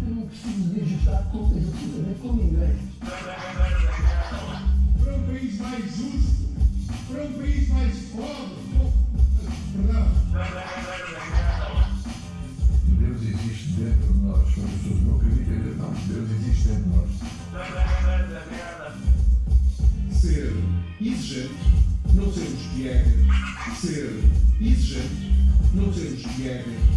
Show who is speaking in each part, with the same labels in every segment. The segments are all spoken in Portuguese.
Speaker 1: Eu não preciso digitar preciso ver com ninguém.
Speaker 2: para um país mais justo, para um país mais pobre. Perdão.
Speaker 1: Deus existe dentro de nós. Quando as pessoas não acreditam, dizem, não, Deus existe dentro de nós.
Speaker 2: Ser exigente, não sermos piegas. Ser exigente, não sermos piegas.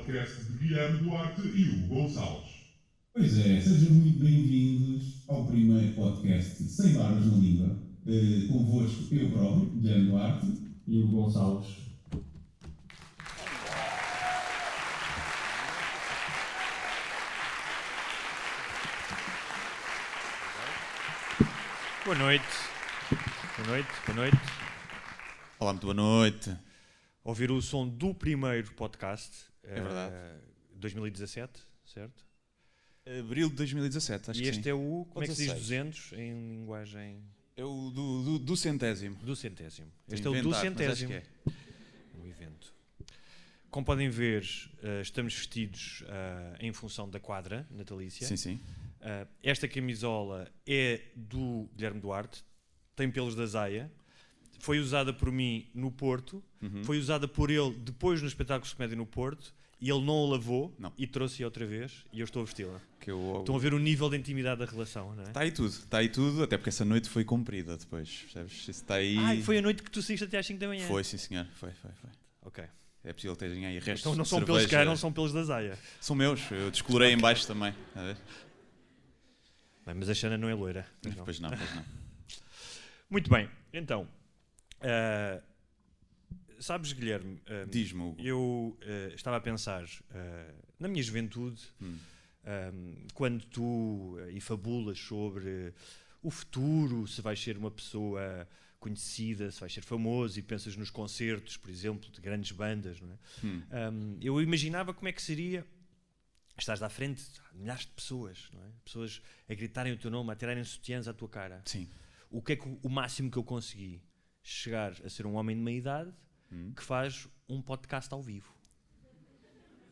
Speaker 3: Podcast de Guilherme Duarte e Hugo Gonçalves.
Speaker 4: Pois é, sejam muito bem-vindos ao primeiro podcast Sem Barbas na Língua. Uh, convosco eu próprio, Guilherme Duarte.
Speaker 5: e o Gonçalves.
Speaker 6: Boa noite. Boa noite, boa noite.
Speaker 7: Olá, muito boa noite.
Speaker 6: Ouvir o som do primeiro podcast. É
Speaker 7: verdade.
Speaker 6: 2017, certo?
Speaker 7: Abril de 2017, acho
Speaker 6: e
Speaker 7: que
Speaker 6: este
Speaker 7: sim.
Speaker 6: é o, como é que se diz
Speaker 7: 16.
Speaker 6: 200 em linguagem
Speaker 7: É o do, do, do centésimo.
Speaker 6: do centésimo. Este
Speaker 7: a
Speaker 6: é o do
Speaker 7: inventar, mas acho
Speaker 6: centésimo.
Speaker 7: que é.
Speaker 6: Um evento. Como podem ver, eh, estamos vestidos eh, em função da quadra natalícia.
Speaker 7: Sim, sim.
Speaker 6: Uh, esta camisola é do Guilherme Duarte, tem pelos da Zaya, foi usada por mim no Porto,
Speaker 7: Uhum.
Speaker 6: foi usada por ele depois no espetáculo de comédia no Porto, e ele não a lavou
Speaker 7: Não.
Speaker 6: e trouxe-a outra vez, e eu estou a vesti-la.
Speaker 7: Eu,
Speaker 6: Estão a ver o nível de intimidade da relação, não é?
Speaker 7: Está aí tudo, está aí tudo, até porque essa noite foi comprida depois, percebes? Está aí.
Speaker 6: Ah, foi a noite que tu saíste até às 5 da manhã.
Speaker 7: Foi, sim senhor, foi, foi, foi.
Speaker 6: Ok.
Speaker 7: É possível terem aí restos
Speaker 6: Então não são pelos
Speaker 7: cerveja.
Speaker 6: que eram, são pelos da Zaya.
Speaker 7: São meus, eu descolorei em baixo também. a ver?
Speaker 6: Bem, mas a Xana não é loira. pois não.
Speaker 7: Pois não, pois não.
Speaker 6: Muito bem, então. Ah, sabes, Guilherme, ah,
Speaker 7: Diz-me.
Speaker 6: Eu eh, estava a pensar na minha juventude,
Speaker 7: Hum.
Speaker 6: quando tu eh, e fabulas sobre o futuro, se vais ser uma pessoa conhecida, se vais ser famoso e pensas nos concertos, por exemplo, de grandes bandas, não é?
Speaker 7: Hum.
Speaker 6: Ahm, eu imaginava como é que seria estás à frente de milhares de pessoas, não é? Pessoas a gritarem o teu nome, a tirarem sutiãs à tua cara.
Speaker 7: Sim.
Speaker 6: O que é que o máximo que eu consegui? Chegar a ser um homem de meia idade
Speaker 7: Hum.
Speaker 6: que faz um podcast ao vivo.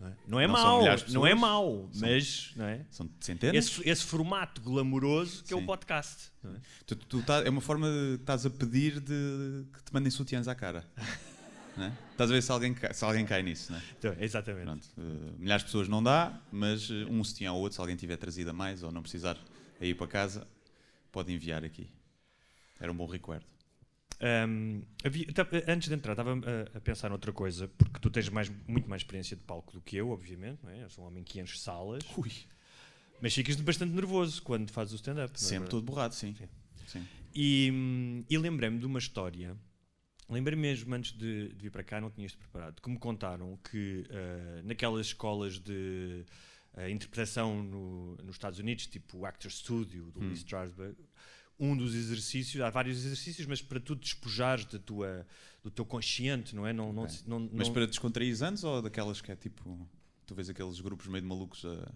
Speaker 6: Não é, não é mau, não é mau, mas não é?
Speaker 7: São centenas.
Speaker 6: Esse, esse formato glamouroso que é o
Speaker 7: Sim.
Speaker 6: podcast. é?
Speaker 7: Tu, tu tá- é uma forma de estás a pedir de que te mandem sutiãs à cara. É? Estás a ver se alguém, cai- se alguém cai nisso, não é?
Speaker 6: Então, exatamente.
Speaker 7: Pronto, eh, milhares de pessoas não dá, mas eh, um sutiã ou outro, se alguém tiver trazido a mais ou não precisar a ir para casa, pode enviar aqui. Era um bom recuerdo.
Speaker 6: Ahm, havia- ta- antes de entrar, estava a, a pensar noutra coisa, porque tu tens mais, muito mais experiência de palco do que eu, obviamente. Não é? Eu sou um homem que enche salas,
Speaker 7: Ui,
Speaker 6: mas ficas bastante nervoso quando fazes o stand-up. é
Speaker 7: sempre
Speaker 6: verdade?
Speaker 7: todo borrado, sim.
Speaker 6: Sim.
Speaker 7: Sim.
Speaker 6: E, hum, e lembrei-me de uma história. Lembrei-me mesmo antes de, de vir para cá, não tinha isto preparado, que me contaram que ah, naquelas escolas de ah, interpretação no- nos Estados Unidos, tipo o Actor Studio do Lee Strasberg, um dos exercícios, há vários exercícios, mas para tu despojares da tua, do teu consciente, não é? Não, não,
Speaker 7: Ok.
Speaker 6: não,
Speaker 7: Mas
Speaker 6: não-
Speaker 7: para descontrair anos ou daquelas que é tipo. Tu vês aqueles grupos meio de malucos a,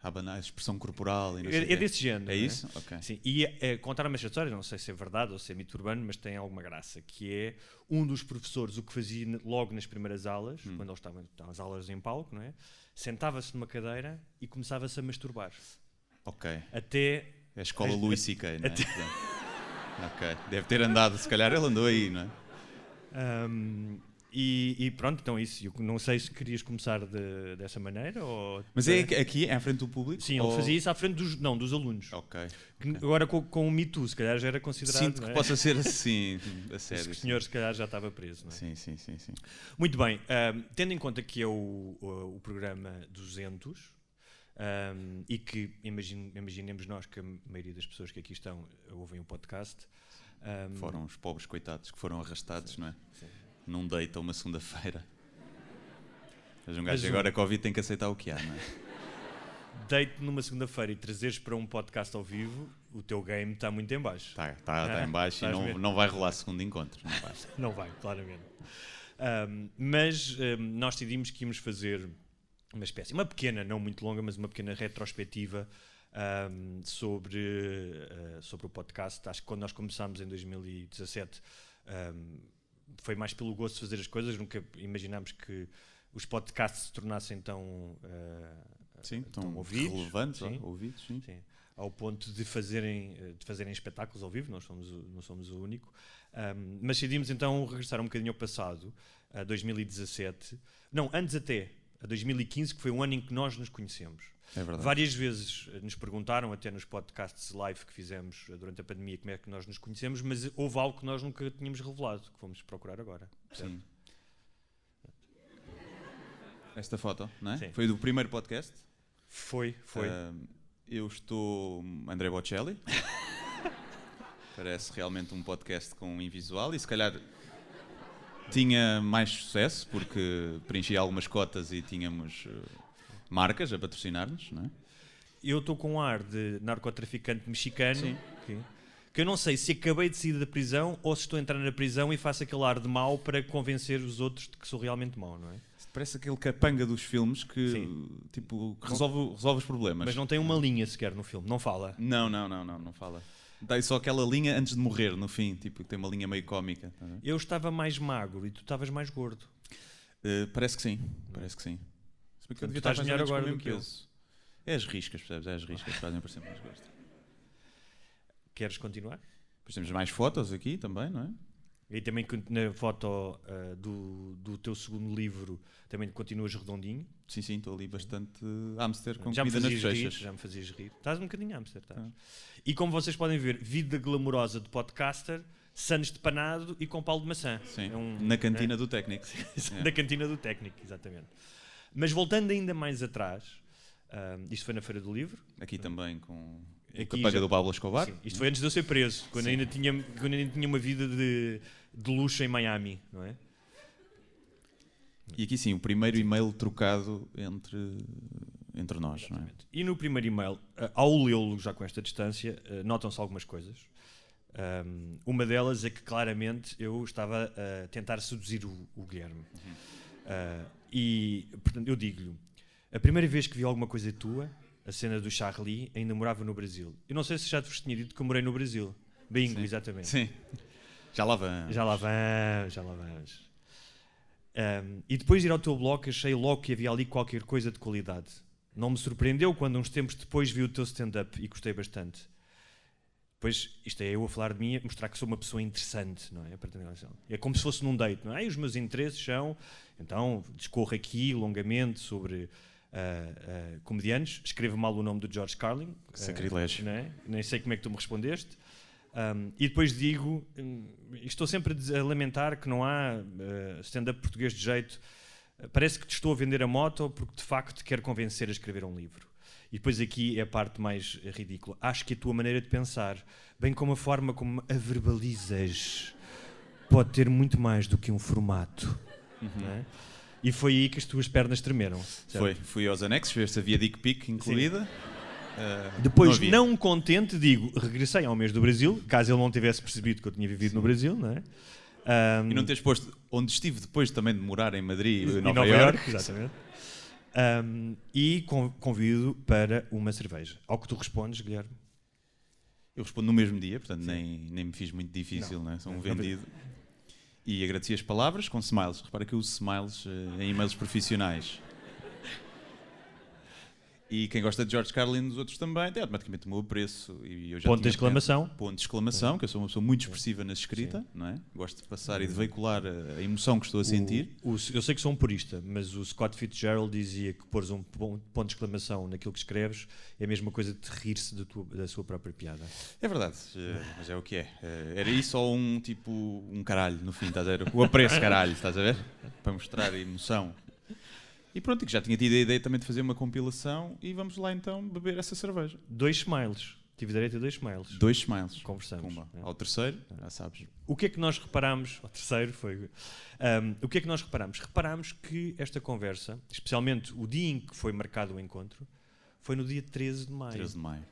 Speaker 7: a abanar a expressão corporal e não sei o
Speaker 6: é, é desse género.
Speaker 7: É
Speaker 6: não
Speaker 7: isso? Ok.
Speaker 6: Sim, e é, contaram-me esta história, não sei se é verdade ou se é mito urbano, mas tem alguma graça, que é um dos professores, o que fazia logo nas primeiras aulas,
Speaker 7: Hum.
Speaker 6: quando eles estavam, estavam as aulas em palco, não é? Sentava-se numa cadeira e começava-se a masturbar.
Speaker 7: Ok.
Speaker 6: Até.
Speaker 7: É a escola
Speaker 6: As-
Speaker 7: Louis C.K., não é? ok. Deve ter andado, se calhar ele andou aí, não é?
Speaker 6: ahm, e, e pronto, então isso. Eu não sei se querias começar de- dessa maneira ou.
Speaker 7: Mas é aqui- é à frente do público?
Speaker 6: Sim, ele
Speaker 7: ou-
Speaker 6: fazia isso à frente dos, não, dos alunos.
Speaker 7: Ok.
Speaker 6: Que Agora com, com o Me Too, se calhar já era considerado.
Speaker 7: Sinto que
Speaker 6: é?
Speaker 7: possa ser assim, a sério.
Speaker 6: senhor, se calhar, já estava preso. Não é?
Speaker 7: Sim, sim, sim, sim.
Speaker 6: Muito bem, ahm, tendo em conta que é o, o, o programa 200 ahm, e que imagine- imaginemos nós que a maioria das pessoas que aqui estão ouvem o podcast. ahm,
Speaker 7: Foram os pobres coitados que foram arrastados, não é?
Speaker 6: sim.
Speaker 7: Num date uma segunda-feira. Mas um
Speaker 6: Mas
Speaker 7: gajo
Speaker 6: um-
Speaker 7: agora Covid tem que aceitar o que há, não é?
Speaker 6: Deite numa segunda-feira e trazeres para um podcast ao vivo, o teu game está muito em baixo.
Speaker 7: Está tá, tá em baixo e não, não vai rolar segundo encontro. Não vai.
Speaker 6: Não vai, claramente. Um, mas um, nós decidimos que íamos fazer uma espécie, uma pequena, não muito longa, mas uma pequena retrospectiva um, sobre, uh, sobre o podcast. Acho que quando nós começámos em 2017 um, foi mais pelo gosto de fazer as coisas, nunca imaginámos que os podcasts se tornassem tão, uh,
Speaker 7: Sim,
Speaker 6: tão
Speaker 7: tão
Speaker 6: ouvidos.
Speaker 7: relevantes,
Speaker 6: sim.
Speaker 7: ouvidos, sim.
Speaker 6: Sim, ao ponto de fazerem, de fazerem espetáculos ao vivo, nós somos não somos o único. Um, mas decidimos então regressar um bocadinho ao passado, a 2017, não, antes até, a 2015, que foi o ano em que nós nos conhecemos.
Speaker 7: É verdade.
Speaker 6: Várias vezes eh, nos perguntaram, até nos podcasts live que fizemos eh, durante a pandemia, como é que nós nos conhecemos, mas houve algo que nós nunca tínhamos revelado, que fomos procurar agora. certo?
Speaker 7: Sim. Esta foto, não é?
Speaker 6: Sim.
Speaker 7: Foi do primeiro podcast.
Speaker 6: Foi, foi.
Speaker 7: Ah, eu estou André Bocelli. Parece realmente um podcast com invisual e se calhar tinha mais sucesso porque preenchia algumas cotas e tínhamos eh, marcas a patrocinar-nos, não é?
Speaker 6: Eu estou com um ar de narcotraficante mexicano, que, que eu não sei se acabei de sair da prisão ou se estou a entrar na prisão e faço aquele ar de mau para convencer os outros de que sou realmente mau, não é?
Speaker 7: Parece aquele capanga dos filmes que
Speaker 6: Sim.
Speaker 7: tipo resolve, resolve os problemas.
Speaker 6: Mas não tem uma linha sequer no filme, não fala.
Speaker 7: Não, não, não, não, não fala. Dá só aquela linha antes de morrer, no fim, tipo, tem uma linha meio cómica. tá?
Speaker 6: Eu estava mais magro e tu estavas mais gordo.
Speaker 7: Eh, parece que sim, parece que sim. Se bem que eu devia estar mais
Speaker 6: melhor agora do
Speaker 7: mesmo
Speaker 6: que eu.
Speaker 7: peso. É as riscas, percebes? É as riscas que fazem parecer mais gosto.
Speaker 6: Queres continuar?
Speaker 7: Depois temos mais fotos aqui também, não é?
Speaker 6: E também na foto ah, do, do teu segundo livro também continuas redondinho.
Speaker 7: Sim, sim, estou ali bastante hamster com
Speaker 6: já me
Speaker 7: comida nas
Speaker 6: rir,
Speaker 7: bochechas.
Speaker 6: já me fazias rir. Estás um bocadinho hamster, estás.
Speaker 7: Tá.
Speaker 6: E como vocês podem ver, vida glamourosa de podcaster, sanos de panado e com pau de maçã.
Speaker 7: Sim,
Speaker 6: É um-
Speaker 7: na cantina do técnico. É.
Speaker 6: da cantina do técnico, exatamente. Mas voltando ainda mais atrás, ah, isto foi na Feira do Livro.
Speaker 7: Aqui também com
Speaker 6: Aqui
Speaker 7: capanga
Speaker 6: já-
Speaker 7: do Pablo Escobar.
Speaker 6: Sim, isto foi antes de eu ser preso, quando
Speaker 7: Sim.
Speaker 6: ainda, tinha, quando ainda tinha uma vida de, de luxo em Miami, não é?
Speaker 7: E aqui sim, o primeiro e-mail trocado entre, entre nós, é?
Speaker 6: E no primeiro e-mail, ah, ao lê-lo já com esta distância, ah, notam-se algumas coisas. Ahm, uma delas é que claramente eu estava a tentar seduzir o, o Guilherme. Ah, e, portanto, eu digo-lhe: a primeira vez que vi alguma coisa tua, a cena do Charlie, ainda morava no Brasil. Eu não sei se já te vos tinha dito que eu morei no Brasil. Bingo,
Speaker 7: Sim.
Speaker 6: exatamente.
Speaker 7: Sim. Já lá vamos.
Speaker 6: Já lá vamos, já lá vamos. Um, e depois de ir ao teu blog, achei logo que havia ali qualquer coisa de qualidade. Não me surpreendeu quando, uns tempos depois, vi o teu stand-up e gostei bastante. Pois, isto é eu a falar de mim, mostrar que sou uma pessoa interessante, não é? É como se fosse num date, não é? E os meus interesses são, então, discorro aqui longamente sobre ah, comediantes, escrevo mal o nome do George Carlin.
Speaker 7: Sacrilégio.
Speaker 6: não é? Nem sei como é que tu me respondeste. Um, e depois digo, hum, estou sempre a lamentar que não há uh, stand-up português de jeito. Uh, Parece que te estou a vender a moto porque de facto te quero convencer a escrever um livro. E depois aqui é a parte mais ridícula. Acho que a tua maneira de pensar, bem como a forma como a verbalizas, pode ter muito mais do que um formato. não é? E foi aí que as tuas pernas tremeram. certo?
Speaker 7: Foi, fui aos anexos, ver se havia dick pic incluída. Ah,
Speaker 6: Depois,
Speaker 7: havia.
Speaker 6: não, contente, digo, regressei ao mês do Brasil, caso ele não tivesse percebido que eu tinha vivido no Brasil, não é? Ahm,
Speaker 7: E não teres posto onde estive depois também de morar em Madrid e
Speaker 6: em
Speaker 7: Nova, Iorque.
Speaker 6: exatamente. Ahm, e con- convido para uma cerveja. Ao que tu respondes, Guilherme.
Speaker 7: Eu respondo no mesmo dia, portanto nem, nem me fiz muito difícil,
Speaker 6: Não.
Speaker 7: né? sou um
Speaker 6: Não.
Speaker 7: vendido. E agradeci as palavras com smiles. Repara que eu uso smiles eh, em e-mails profissionais. E quem gosta de George Carlin dos outros também tem automaticamente o meu apreço. E eu já
Speaker 6: Ponto de exclamação.
Speaker 7: Ponto de exclamação, que eu sou uma pessoa muito expressiva na escrita, não é? Gosto de passar e de veicular a, emoção que estou a sentir.
Speaker 6: O- o- eu sei que sou um purista, mas o Scott Fitzgerald dizia que pôres um pon- ponto de exclamação naquilo que escreves é a mesma coisa de rir-se da sua própria piada.
Speaker 7: É verdade, eh, mas é o que é. Eh, Era isso ou um tipo, um caralho no fim, estás a ver? O apreço caralho, estás a ver? Para mostrar a emoção. E pronto, que já tinha tido a ideia também de fazer uma compilação e vamos lá então beber essa cerveja.
Speaker 6: Dois smiles. Tive direito a dois smiles.
Speaker 7: Dois smiles.
Speaker 6: Conversamos. É.
Speaker 7: Ao terceiro, já sabes.
Speaker 6: O que é que nós reparámos? O terceiro foi. um, o que é que nós reparámos? Reparámos que esta conversa, especialmente o dia em que foi marcado o encontro, foi no dia 13 de maio.
Speaker 7: 13 de maio.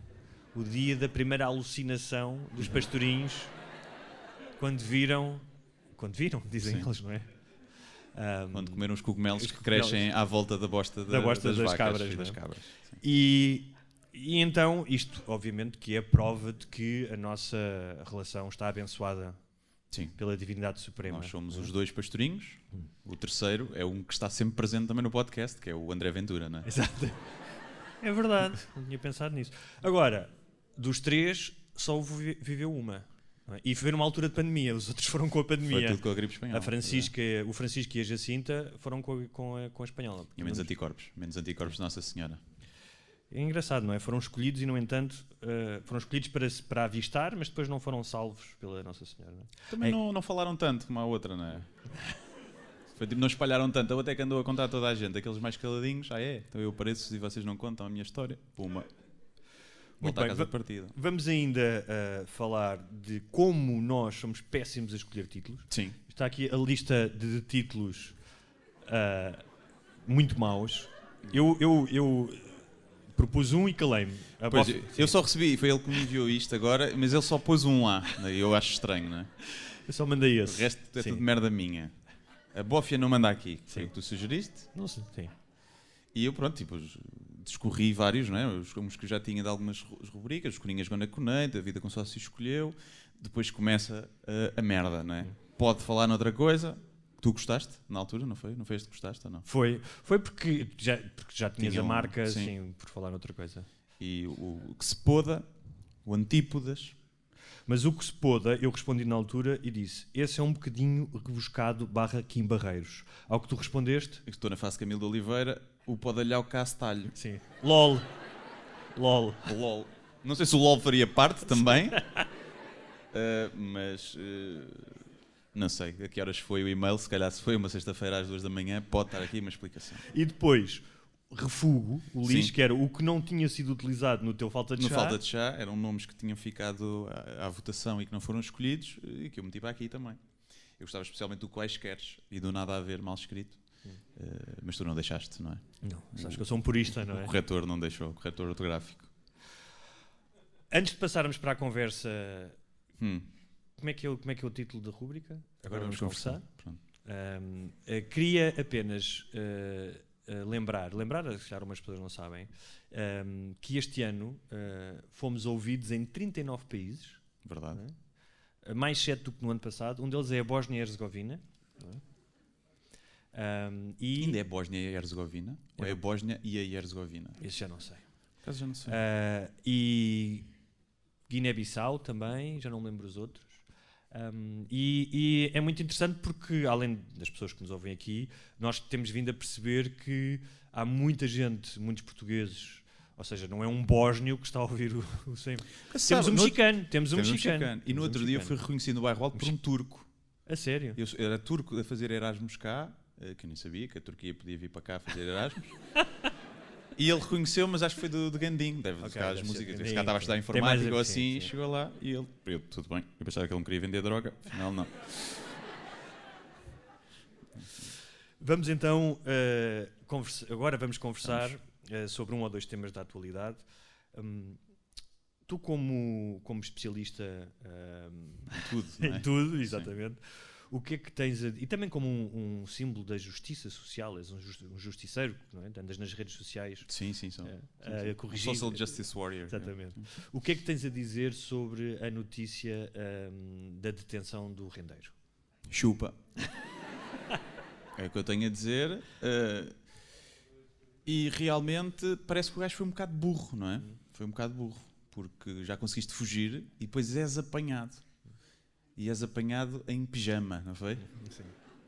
Speaker 6: O dia da primeira alucinação dos pastorinhos quando viram. Quando viram, dizem
Speaker 7: Sim.
Speaker 6: eles, não é? Ahm,
Speaker 7: Quando comeram os cogumelos
Speaker 6: Os
Speaker 7: que crescem à volta da bosta, da,
Speaker 6: Da bosta das
Speaker 7: vacas
Speaker 6: cabras,
Speaker 7: e das
Speaker 6: é?
Speaker 7: cabras. Sim.
Speaker 6: E, e então, isto, obviamente, que é prova de que a nossa relação está abençoada
Speaker 7: Sim.
Speaker 6: pela divindade suprema.
Speaker 7: Nós somos os dois pastorinhos. O terceiro é um que está sempre presente também no podcast, que é o André Ventura, não é?
Speaker 6: Exato. É verdade, não tinha pensado nisso. Agora, dos três, só vi- viveu uma. É? E foi numa altura de pandemia, os outros foram com a
Speaker 7: Foi
Speaker 6: pandemia.
Speaker 7: tudo com a gripe espanhola.
Speaker 6: A Francisca, o Francisco e a Jacinta foram com a, com a, com a espanhola.
Speaker 7: E menos anticorpos. Menos anticorpos de Nossa Senhora.
Speaker 6: É engraçado, não é? Foram escolhidos e, no entanto, eh, foram escolhidos para, para avistar, mas depois não foram salvos pela Nossa Senhora. não é?
Speaker 7: Também
Speaker 6: É-
Speaker 7: não, não falaram tanto como a outra, não é? Foi tipo, não espalharam tanto. Eu até que andou a contar a toda a gente. Aqueles mais caladinhos, ah é? Então eu apareço e vocês não contam a minha história. Puma.
Speaker 6: Muito bem. Vamos ainda eh, falar de como nós somos péssimos a escolher títulos.
Speaker 7: Sim.
Speaker 6: Está aqui a lista de títulos ah, muito maus. Eu, eu, eu propus um e calei-me.
Speaker 7: Pois, eu, eu só recebi, foi ele que me enviou isto agora, mas ele só pôs um lá. Eu acho estranho, não é?
Speaker 6: eu só mandei
Speaker 7: O
Speaker 6: esse.
Speaker 7: resto é
Speaker 6: Sim.
Speaker 7: tudo merda minha. A bófia não manda aqui. Foi o que tu sugeriste.
Speaker 6: Não sei, sim.
Speaker 7: E eu, pronto, tipo, discorri vários, não é? Os, uns que já tinha de algumas ru- rubricas, os Coninhas Gona Conei, da vida com sócio escolheu. Depois começa uh, a merda, não é? Pode falar noutra coisa. Tu gostaste na altura, não foi? Não foi este que gostaste ou não?
Speaker 6: Foi, foi porque, já, porque já tinhas
Speaker 7: Tinha
Speaker 6: a
Speaker 7: um-
Speaker 6: marca,
Speaker 7: sim.
Speaker 6: assim, por falar noutra coisa.
Speaker 7: E o, o que se poda, o antípodas.
Speaker 6: Mas o que se poda, eu respondi na altura e disse: esse é um bocadinho rebuscado barra Kim Barreiros. Ao que tu respondeste,
Speaker 7: Estou na face Camilo de Oliveira, o podalhau castalho.
Speaker 6: sim. LOL. LOL.
Speaker 7: LOL. Não sei se o LOL faria parte também. Uh, mas uh, não sei a que horas foi o e-mail. Se calhar se foi uma sexta-feira às duas da manhã, pode estar aqui uma explicação.
Speaker 6: E depois, refugo, o lixo,
Speaker 7: Sim.
Speaker 6: que era o que não tinha sido utilizado no teu falta de
Speaker 7: No
Speaker 6: chá.
Speaker 7: falta de chá, eram nomes que tinham ficado à, à votação e que não foram escolhidos e que eu meti para aqui também. Eu gostava especialmente do quaisqueres e do nada a ver mal escrito. Uh, mas tu não deixaste, não é?
Speaker 6: Não, sabes que eu sou um purista, não
Speaker 7: O
Speaker 6: é?
Speaker 7: corretor não deixou, o corretor ortográfico.
Speaker 6: Antes de passarmos para a conversa,
Speaker 7: Hum,
Speaker 6: como é que é, o- como é, que é o título da rúbrica? Agora vamos conversar.
Speaker 7: Pronto.
Speaker 6: Ahm, eh, queria apenas eh, eh, lembrar, lembrar, se calhar umas pessoas não sabem, ahm, que este ano fomos ouvidos em 39 países,
Speaker 7: Verdade.
Speaker 6: eh, mais 7 do que no ano passado. Um deles é a Bósnia e Herzegovina. é? Ahm, e
Speaker 7: Ainda é Bósnia e Herzegovina? Ou é Bósnia e a Herzegovina?
Speaker 6: Esse já não sei.
Speaker 7: Por acaso já não sei.
Speaker 6: Ah, e Guiné-Bissau também, já não me lembro os outros. Um, e, e é muito interessante porque, além das pessoas que nos ouvem aqui, nós temos vindo a perceber que há muita gente, muitos portugueses, ou seja, não é um bósnio que está a ouvir o, o sem. Temos
Speaker 7: Sabe,
Speaker 6: um
Speaker 7: no-
Speaker 6: mexicano, temos um
Speaker 7: Temos um
Speaker 6: mexicano.
Speaker 7: mexicano. E no
Speaker 6: Temos um
Speaker 7: outro dia eu fui reconhecido no bairro alto por um turco.
Speaker 6: A sério?
Speaker 7: Eu era turco a fazer Erasmus cá, que eu nem sabia que a Turquia podia vir para cá fazer Erasmus. e ele reconheceu, mas acho que foi do, do Gandim, deve
Speaker 6: Ok,
Speaker 7: tocar as músicas. Esse cara estava a estudar informática ou
Speaker 6: sim,
Speaker 7: assim,
Speaker 6: sim.
Speaker 7: e chegou lá e ele, eu, tudo bem, eu pensava que ele não queria vender droga, afinal não.
Speaker 6: Vamos então eh, conversa- agora vamos conversar eh, sobre um ou dois temas da atualidade. Hum, tu como, como especialista hum,
Speaker 7: tudo, não é?
Speaker 6: em tudo, exatamente, o que é que tens a, e também como um, um símbolo da justiça social, és um, jus- um justiceiro, não é? andas nas redes sociais
Speaker 7: Sim, sim, são.
Speaker 6: eh,
Speaker 7: sim,
Speaker 6: a.
Speaker 7: Um
Speaker 6: corrigir.
Speaker 7: Social Justice Warrior.
Speaker 6: Exatamente. O que é que tens a dizer sobre a notícia hum, da detenção do rendeiro?
Speaker 7: Chupa. é o que eu tenho a dizer. eh, e realmente parece que o gajo foi um bocado burro, não é? Foi um bocado burro. Porque já conseguiste fugir e depois és apanhado. E és apanhado em pijama, não foi?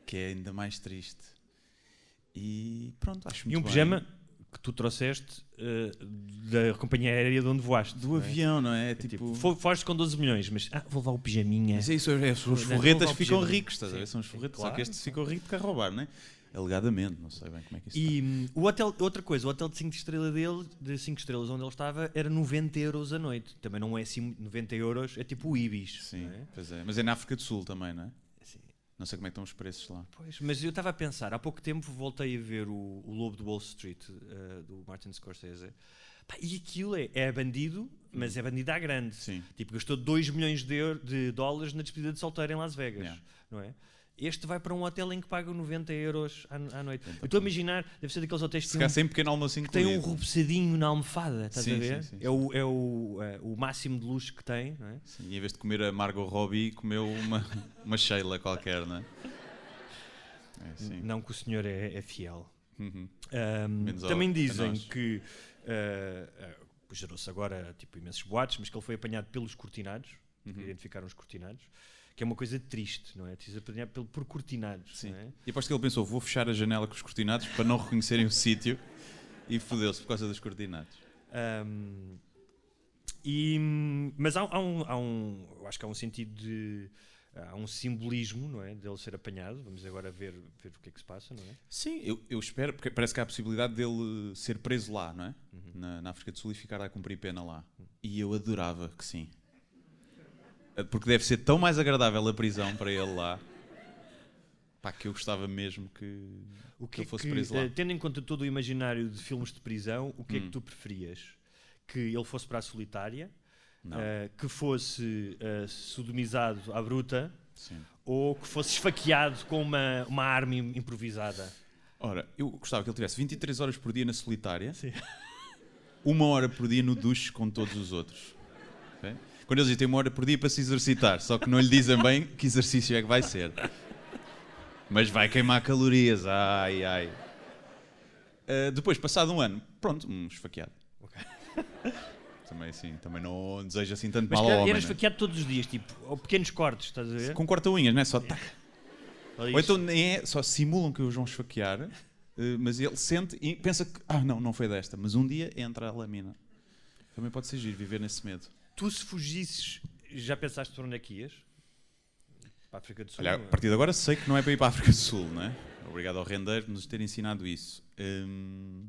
Speaker 7: Que é ainda mais triste. E pronto, acho
Speaker 6: E
Speaker 7: muito
Speaker 6: um
Speaker 7: bem.
Speaker 6: pijama que tu trouxeste eh, da companhia aérea de onde voaste.
Speaker 7: Do
Speaker 6: não é?
Speaker 7: avião, não é?
Speaker 6: É
Speaker 7: Tipo.
Speaker 6: Tipo, fo- foges com 12 milhões, mas ah, vou levar o pijaminha.
Speaker 7: Mas é isso, é, os forretas ficam ricos, estás a ver?
Speaker 6: sim,
Speaker 7: São os
Speaker 6: sim,
Speaker 7: forretas, só
Speaker 6: claro,
Speaker 7: que estes
Speaker 6: sim.
Speaker 7: ficam ricos de cá roubar, não é? Alegadamente, não sei bem como é que isso está.
Speaker 6: E hum, o hotel, outra coisa, o hotel de 5 estrelas dele, de 5 estrelas onde ele estava, era 90 euros a noite. Também não é assim, muito- 90 euros é tipo o Ibis.
Speaker 7: Sim,
Speaker 6: é?
Speaker 7: pois é. Mas é na África do Sul também, não é?
Speaker 6: Sim.
Speaker 7: Não sei como é que estão os preços lá.
Speaker 6: Pois, mas eu estava a pensar, há pouco tempo voltei a ver o, o Lobo de Wall Street, eh, do Martin Scorsese. Pá, e aquilo é, é bandido, mas é bandido à grande.
Speaker 7: Sim.
Speaker 6: Tipo, gastou 2 milhões de, euro- de dólares na despedida de solteiro em Las Vegas.
Speaker 7: Yeah.
Speaker 6: Não é? Este vai para um hotel em que pagam 90 euros à, à noite. Eu estou a imaginar, deve ser daqueles hotéis que
Speaker 7: calhar
Speaker 6: um
Speaker 7: sem pequeno almoço
Speaker 6: que tem um reposadinho na almofada, estás
Speaker 7: Sim,
Speaker 6: a ver?
Speaker 7: sim, sim,
Speaker 6: é o, é o, é o máximo de luxo que tem, não é?
Speaker 7: Sim, e em vez de comer a Margot Robbie, comeu uma, uma Sheila qualquer, não é? É.
Speaker 6: Não que o senhor é, é fiel.
Speaker 7: Uhum. Ao-
Speaker 6: também dizem que ah, pois gerou-se agora tipo, imensos boatos, mas que ele foi apanhado pelos cortinados,
Speaker 7: Uhum.
Speaker 6: identificaram os cortinados, que é uma coisa triste, não é? Te apanhado pelo, por cortinados,
Speaker 7: Sim.
Speaker 6: não é?
Speaker 7: E aposto que ele pensou: vou fechar a janela com os cortinados para não reconhecerem o sítio e fodeu-se por causa dos cortinados.
Speaker 6: Ahm, e, mas há, há um, há um- eu acho que há um sentido de. Há um simbolismo, não é? Dele ser apanhado. Vamos agora ver, ver o que é que se passa, não é?
Speaker 7: Sim, eu, eu espero, porque parece que há a possibilidade dele ser preso lá, não é?
Speaker 6: Uhum.
Speaker 7: Na, na África do Sul e ficar a cumprir pena lá. E eu adorava que sim. Porque deve ser tão mais agradável a prisão para ele lá. Pá, que eu gostava mesmo que,
Speaker 6: O
Speaker 7: que
Speaker 6: que é
Speaker 7: ele fosse
Speaker 6: que,
Speaker 7: preso lá.
Speaker 6: eh, tendo em conta todo o imaginário de filmes de prisão, o que é
Speaker 7: Hum.
Speaker 6: que tu preferias? Que ele fosse para a solitária, eh, que fosse eh, sodomizado à bruta
Speaker 7: sim.
Speaker 6: ou que fosse esfaqueado com uma, uma arma im- improvisada?
Speaker 7: Ora, eu gostava que ele tivesse 23 horas por dia na solitária,
Speaker 6: Sim.
Speaker 7: uma hora por dia no duche com todos os outros. Ok? Quando eles dizem tem uma hora por dia para se exercitar, só que não lhe dizem bem que exercício é que vai ser. Mas vai queimar calorias, ai ai. Ah, depois, passado um ano, pronto, um esfaqueado. Também assim, também não desejo assim tanto
Speaker 6: Mas
Speaker 7: mal ao
Speaker 6: era
Speaker 7: homem. né?
Speaker 6: esfaqueado todos os dias, tipo, ou pequenos cortes, estás a ver?
Speaker 7: Com corta-unhas, não é? Só tac.
Speaker 6: Olha
Speaker 7: Ou
Speaker 6: isto.
Speaker 7: então nem é, só simulam que os vão esfaquear, eh, mas ele sente e pensa que, ah, não, não foi desta, mas um dia entra a lâmina. Também pode ser giro viver nesse medo.
Speaker 6: Tu, se fugisses, já pensaste por onde é que ias? Para a África do Sul?
Speaker 7: Olha, a
Speaker 6: é?
Speaker 7: partir de agora sei que não é para ir para a África do Sul, não é? Obrigado ao rendeiro por nos ter ensinado isso. Hum,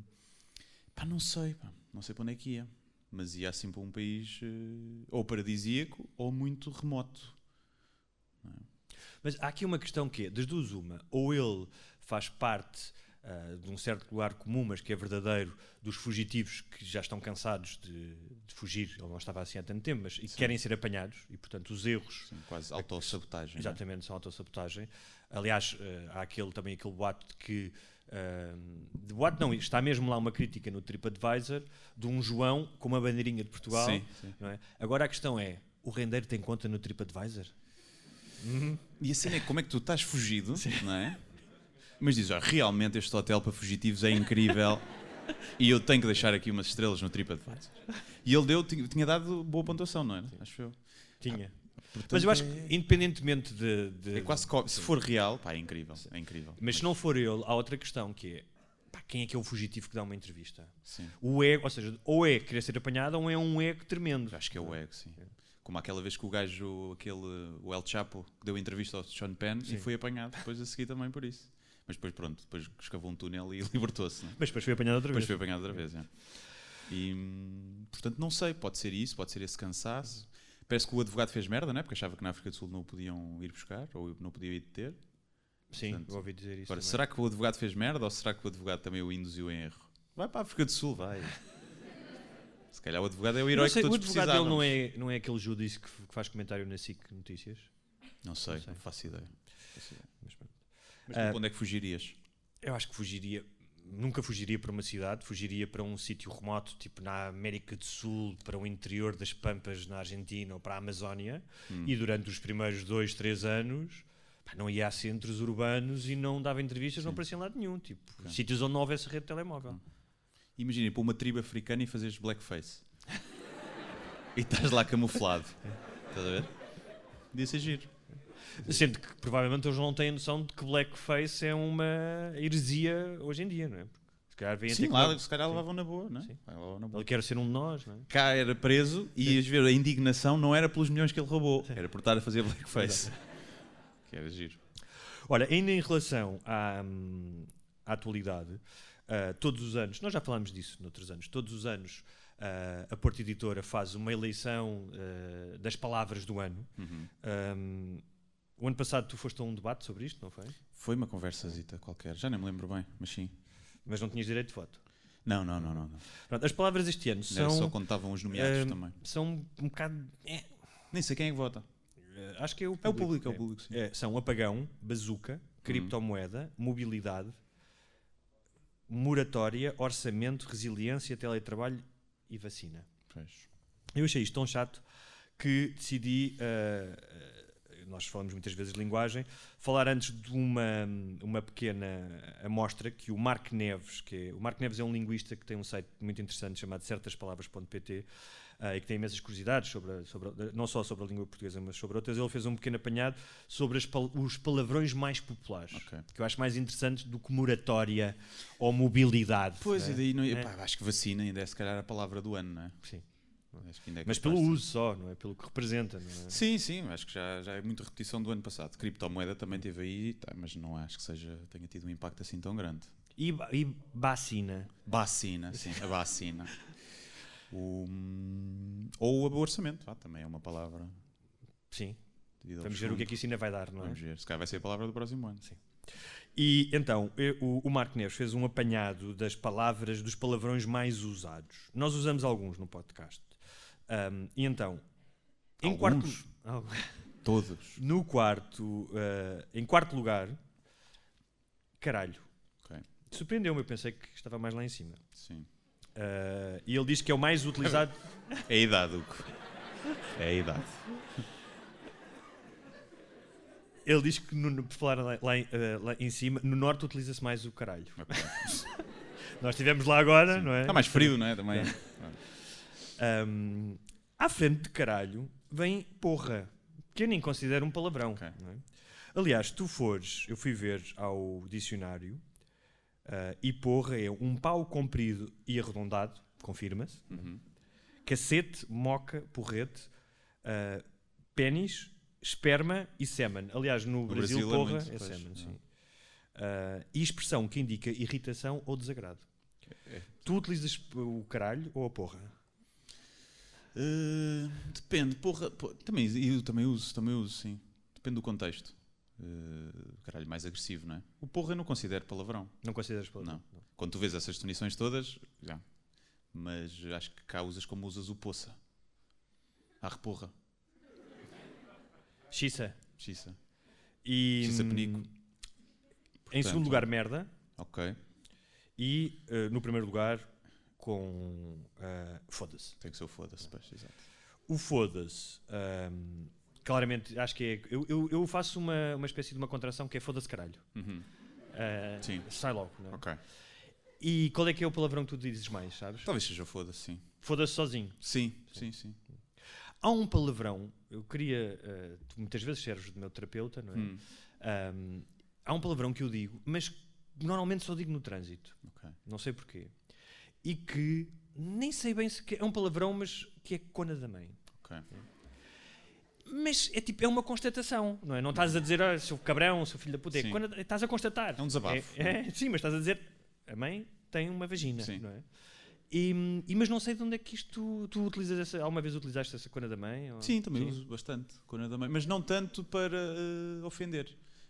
Speaker 7: pá, não sei, pá, não sei para onde é que ia. Mas ia assim para um país eh, ou paradisíaco ou muito remoto.
Speaker 6: Mas há aqui uma questão que é, das duas uma, ou ele faz parte ah, de um certo lugar comum, mas que é verdadeiro, dos fugitivos que já estão cansados de, de fugir, ele não estava assim há tanto tempo, mas e que querem ser apanhados, e portanto os erros
Speaker 7: Assim, quase autossabotagem. é?
Speaker 6: exatamente são autossabotagem. Aliás, ah, há aquele, também aquele boato de que ah, de boato não, está mesmo lá uma crítica no TripAdvisor de um João com uma bandeirinha de Portugal.
Speaker 7: Sim, sim.
Speaker 6: não é? Agora a questão é, o rendeiro tem conta no TripAdvisor?
Speaker 7: E a cena é como é que tu estás fugido, não é? Mas dizes, "Ah, realmente este hotel para fugitivos é incrível e eu tenho que deixar aqui umas estrelas no TripAdvisor. E ele deu, tinha, tinha dado boa pontuação, não é? Acho eu.
Speaker 6: Tinha.
Speaker 7: Portanto,
Speaker 6: Mas eu acho
Speaker 7: é-
Speaker 6: que, independentemente de. de-
Speaker 7: É quase co- se for real, pá, é incrível, é incrível.
Speaker 6: Mas se não for ele, há outra questão que é. pá, quem é que é o fugitivo que dá uma entrevista?
Speaker 7: Sim,
Speaker 6: O ego, ou seja, ou é querer ser apanhado ou é um ego tremendo.
Speaker 7: acho que é o ego, sim. Como aquela vez que o gajo, aquele, o El Chapo, que deu entrevista ao Sean Penn
Speaker 6: Sim.
Speaker 7: e foi apanhado depois a seguir também por isso. Mas depois, pronto, depois escavou um túnel e libertou-se, não é?
Speaker 6: Mas depois foi apanhado outra
Speaker 7: Depois
Speaker 6: vez.
Speaker 7: foi apanhado outra vez, é. E, portanto, não sei, pode ser isso, pode ser esse cansaço. Parece que o advogado fez merda, não é? Porque achava que na África do Sul não o podiam ir buscar, ou não podia ir deter.
Speaker 6: Sim,
Speaker 7: Portanto,
Speaker 6: ouvi dizer isso.
Speaker 7: Agora, será que o advogado fez merda, ou será que o advogado também o induziu em erro? Vai para a África do Sul, vai. Se calhar o advogado é o
Speaker 6: Não
Speaker 7: herói
Speaker 6: sei,
Speaker 7: que
Speaker 6: o
Speaker 7: todos
Speaker 6: advogado dele não é, não é aquele judice que, faz comentário na SIC Notícias?
Speaker 7: Não sei,
Speaker 6: Não
Speaker 7: não,
Speaker 6: sei.
Speaker 7: faço ideia. Faço ideia.
Speaker 6: Mas Ah,
Speaker 7: para onde é que fugirias?
Speaker 6: Eu acho que fugiria. Nunca fugiria para uma cidade, fugiria para um sítio remoto, tipo na América do Sul, para o interior das Pampas na Argentina ou para a Amazónia.
Speaker 7: Hum.
Speaker 6: E durante os primeiros dois, três anos pá, não ia a centros urbanos e não dava entrevistas, não aparecia em lado nenhum. Tipo,
Speaker 7: Ok.
Speaker 6: sítios onde não houvesse rede de telemóvel.
Speaker 7: Imagina ir para uma tribo africana e fazeres blackface. e estás lá camuflado. Estás a ver? Podia ser giro.
Speaker 6: Sendo que provavelmente eles não têm noção de que blackface é uma heresia hoje em dia, não é? Porque se calhar vêm
Speaker 7: Sim, lá se calhar levavam na boa, não é? Levavam na boa.
Speaker 6: Ele quer ser um de nós, não é?
Speaker 7: Cá era preso e ias ver a indignação não era pelos milhões que ele roubou, era por estar a fazer blackface. que era giro.
Speaker 6: Olha, ainda em relação à, à atualidade, ah, todos os anos, nós já falámos disso noutros anos, todos os anos ah, a Porta Editora faz uma eleição ah, das palavras do ano.
Speaker 7: Uhum.
Speaker 6: Hum, o ano passado tu foste a um debate sobre isto, não foi?
Speaker 7: Foi uma conversazita qualquer, já nem me lembro bem, mas sim.
Speaker 6: Mas não tinhas direito de voto.
Speaker 7: Não, não, não, não. não.
Speaker 6: Pronto, as palavras este ano
Speaker 7: Era
Speaker 6: são,
Speaker 7: só quando estavam os nomeados
Speaker 6: hum,
Speaker 7: também.
Speaker 6: são um bocado. é,
Speaker 7: Nem sei quem é que vota.
Speaker 6: eh, acho que é o público.
Speaker 7: É o público, é o público, sim.
Speaker 6: É, são apagão, bazuca, criptomoeda, mobilidade, moratória, orçamento, resiliência, teletrabalho e vacina.
Speaker 7: Pois.
Speaker 6: Eu achei isto tão chato que decidi, eh, nós falamos muitas vezes de linguagem, falar antes de uma, uma pequena amostra que o Marco Neves, que é, o Marco Neves é um linguista que tem um site muito interessante chamado certaspalavras.pt eh, e que tem imensas curiosidades sobre, a- sobre a- não só sobre a língua portuguesa, mas sobre outras. Ele fez um pequeno apanhado sobre as os palavrões mais populares,
Speaker 7: Ok.
Speaker 6: que eu acho mais interessantes do que moratória ou mobilidade.
Speaker 7: Pois,
Speaker 6: né?
Speaker 7: e daí não,
Speaker 6: É.
Speaker 7: pá, acho que vacina ainda é se calhar a palavra do ano, não é?
Speaker 6: Sim.
Speaker 7: Ainda é
Speaker 6: Mas pelo uso só, não é? Pelo que representa. Não é?
Speaker 7: Sim, sim, acho que já, já é muita repetição do ano passado. Criptomoeda também teve aí, tá, mas não acho que seja, tenha tido um impacto assim tão grande.
Speaker 6: E, e vacina.
Speaker 7: Vacina, sim, a vacina. O, ou o orçamento, ah, também é uma palavra.
Speaker 6: Sim. Vamos ver o que é que isso ainda vai dar, não é?
Speaker 7: Vamos ver, se calhar vai ser a palavra do próximo ano.
Speaker 6: Sim. E então, eu- o, o Marco Neves fez um apanhado das palavras, dos palavrões mais usados. Nós usamos alguns no podcast. Ahm, e então, em
Speaker 7: Alguns?
Speaker 6: quarto,
Speaker 7: Todos.
Speaker 6: no quarto, ah, em quarto lugar, caralho.
Speaker 7: Ok.
Speaker 6: Surpreendeu-me, eu pensei que estava mais lá em cima.
Speaker 7: Sim.
Speaker 6: Ah, e ele diz que é o mais utilizado.
Speaker 7: É a idade, Hugo. É a idade.
Speaker 6: ele diz que, no, por falar lá, lá em- ah, lá em cima, no norte utiliza-se mais o caralho.
Speaker 7: Ok.
Speaker 6: Nós estivemos lá agora, não é?
Speaker 7: Está mais frio, não é? Também.
Speaker 6: Ahm, à frente de caralho vem porra, que eu nem considero um palavrão.
Speaker 7: Ok.
Speaker 6: não é? Aliás, tu fores, eu fui ver ao dicionário, ah, e porra é um pau comprido e arredondado, confirma-se,
Speaker 7: Uhum.
Speaker 6: cacete, moca, porrete, ah, pênis, esperma e sêmen. Aliás, no, Brasil,
Speaker 7: Brasil é
Speaker 6: porra é,
Speaker 7: pois,
Speaker 6: sêmen,
Speaker 7: é.
Speaker 6: sim. Ah, e expressão que indica irritação ou desagrado.
Speaker 7: É.
Speaker 6: Tu utilizas o caralho ou a porra?
Speaker 7: Uh, depende, porra. pô, também, eu também uso, também uso, sim. Depende do contexto. Uh, caralho, mais agressivo, não é? O porra eu não considero palavrão.
Speaker 6: Não consideras palavrão?
Speaker 7: Não. Quando tu vês essas definições todas, já. Mas acho que cá usas como usas o poça. A reporra.
Speaker 6: Xissa.
Speaker 7: Xissa.
Speaker 6: E,
Speaker 7: Xissa penico.
Speaker 6: Em
Speaker 7: Portanto,
Speaker 6: segundo lugar, merda.
Speaker 7: Ok.
Speaker 6: E eh, no primeiro lugar, com eh, foda-se.
Speaker 7: Tem que ser o foda-se, pois, exato.
Speaker 6: O foda-se, ahm, claramente, acho que é. Eu, eu, eu faço uma, uma espécie de uma contração que é foda-se caralho.
Speaker 7: Uhum.
Speaker 6: Ah,
Speaker 7: Sim.
Speaker 6: Sai logo, não é?
Speaker 7: Ok.
Speaker 6: E qual é que é o palavrão que tu dizes mais, sabes?
Speaker 7: Talvez seja o foda-se, sim.
Speaker 6: Foda-se sozinho.
Speaker 7: Sim, sim, sim.
Speaker 6: Há um palavrão, eu queria. eh, tu muitas vezes serves de meu terapeuta, não é?
Speaker 7: Hum,
Speaker 6: Ahm, há um palavrão que eu digo, mas normalmente só digo no trânsito.
Speaker 7: ok.
Speaker 6: Não sei porquê. E que nem sei bem se é um palavrão, mas que é cona da mãe.
Speaker 7: Ok.
Speaker 6: Mas é tipo, é uma constatação, não é? Não estás a dizer, ah, seu cabrão, seu filho da puta, é
Speaker 7: Sim.
Speaker 6: cona- estás a constatar.
Speaker 7: É um desabafo.
Speaker 6: É- é- sim, mas estás a dizer, a mãe tem uma vagina,
Speaker 7: Sim.
Speaker 6: não é? E, e- mas não sei de onde é que isto tu utilizas essa, alguma vez utilizaste essa cona da mãe? ou-
Speaker 7: Sim, também uso bastante. Cona da mãe. Mas não tanto para eh, ofender.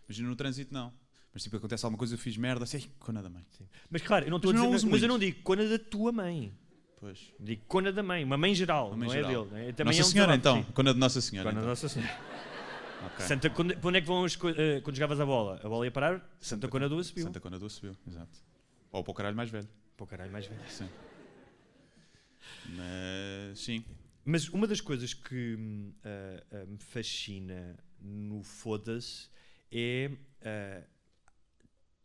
Speaker 7: Imagina no trânsito, não. Mas tipo, acontece alguma coisa, eu fiz merda, assim, "Ai, cona da mãe.
Speaker 6: Sim. Mas claro, eu não estou a
Speaker 7: Mas
Speaker 6: dizer,
Speaker 7: não
Speaker 6: mas, mas eu não digo cona da tua mãe.
Speaker 7: Pois.
Speaker 6: Digo cona da mãe, uma mãe geral,
Speaker 7: Uma mãe
Speaker 6: não
Speaker 7: geral.
Speaker 6: é dele. não é? Também
Speaker 7: Nossa
Speaker 6: é um
Speaker 7: Senhora,
Speaker 6: desabafo,
Speaker 7: então.
Speaker 6: sim.
Speaker 7: Cona de Nossa Senhora.
Speaker 6: Cona da
Speaker 7: então.
Speaker 6: Nossa Senhora.
Speaker 7: Ok.
Speaker 6: Santa, quando, quando é que vão eh, quando jogavas a bola? A bola ia parar? Santa, Cona do subiu.
Speaker 7: Santa Cona do subiu, exato. Ou para o caralho mais velho.
Speaker 6: Pô, caralho, mais velho.
Speaker 7: Sim. Mas, sim.
Speaker 6: Mas uma das coisas que ah, ah, me fascina no Foda-se é. ah,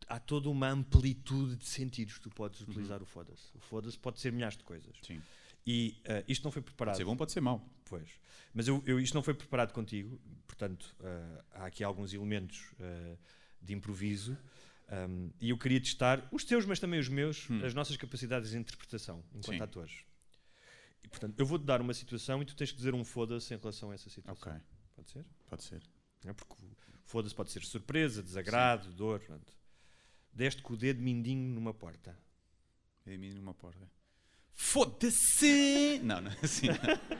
Speaker 6: há toda uma amplitude de sentidos que tu podes utilizar o Foda-se. O Foda-se pode ser milhares de coisas.
Speaker 7: Sim.
Speaker 6: E ah, isto não foi preparado.
Speaker 7: Pode ser bom, pode ser mau.
Speaker 6: Pois. Mas eu, eu- isto não foi preparado contigo, portanto, ah, há aqui alguns elementos ah, de improviso. ahm, e eu queria testar os teus, mas também os meus,
Speaker 7: Hum.
Speaker 6: as nossas capacidades de interpretação enquanto
Speaker 7: Sim.
Speaker 6: atores. E, portanto, eu vou-te dar uma situação e tu tens que dizer um foda-se em relação a essa situação.
Speaker 7: Ok,
Speaker 6: Pode ser?
Speaker 7: pode ser.
Speaker 6: É? Porque foda-se pode ser surpresa, desagrado, dor. Pronto. Deste com o dedo mindinho numa porta.
Speaker 7: É de mim numa porta. Foda-se! Não, não é assim. não.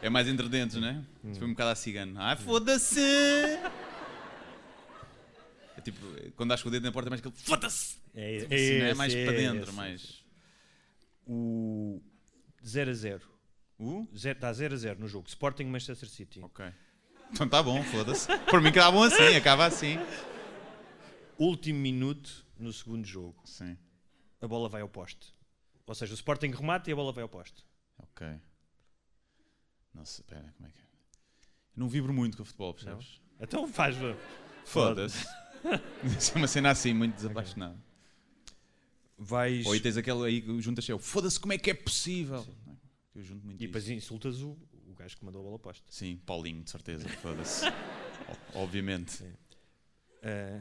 Speaker 7: É mais entre dentes, não é? Isso foi um bocado a cigano. Ai, foda-se! É tipo, quando dás com o dedo na porta, é mais aquele foda-se!
Speaker 6: É,
Speaker 7: Tipo assim, não é?
Speaker 6: esse,
Speaker 7: mais para dentro, mais.
Speaker 6: O 0 a 0.
Speaker 7: Uh?
Speaker 6: Zero- Está 0 a 0 no jogo. Sporting Manchester City.
Speaker 7: Ok. Então tá bom, foda-se. Por mim acabam assim, acaba assim.
Speaker 6: Último minuto no segundo jogo.
Speaker 7: Sim,
Speaker 6: A bola vai ao poste. Ou seja, o Sporting remata e a bola vai ao poste.
Speaker 7: ok. Nossa, espera, como é que é? Eu não vibro muito com o futebol, percebes?
Speaker 6: Então faz.
Speaker 7: Foda-se. Isso é uma cena assim, muito desapaixonada.
Speaker 6: Vais.
Speaker 7: Ou aí tens aquele aí que juntas eu, foda-se, como é que é possível? Eu junto muito
Speaker 6: E depois insultas o, o gajo que mandou a bola ao poste.
Speaker 7: Sim, Paulinho, de certeza, foda-se. Obviamente.
Speaker 6: Ah,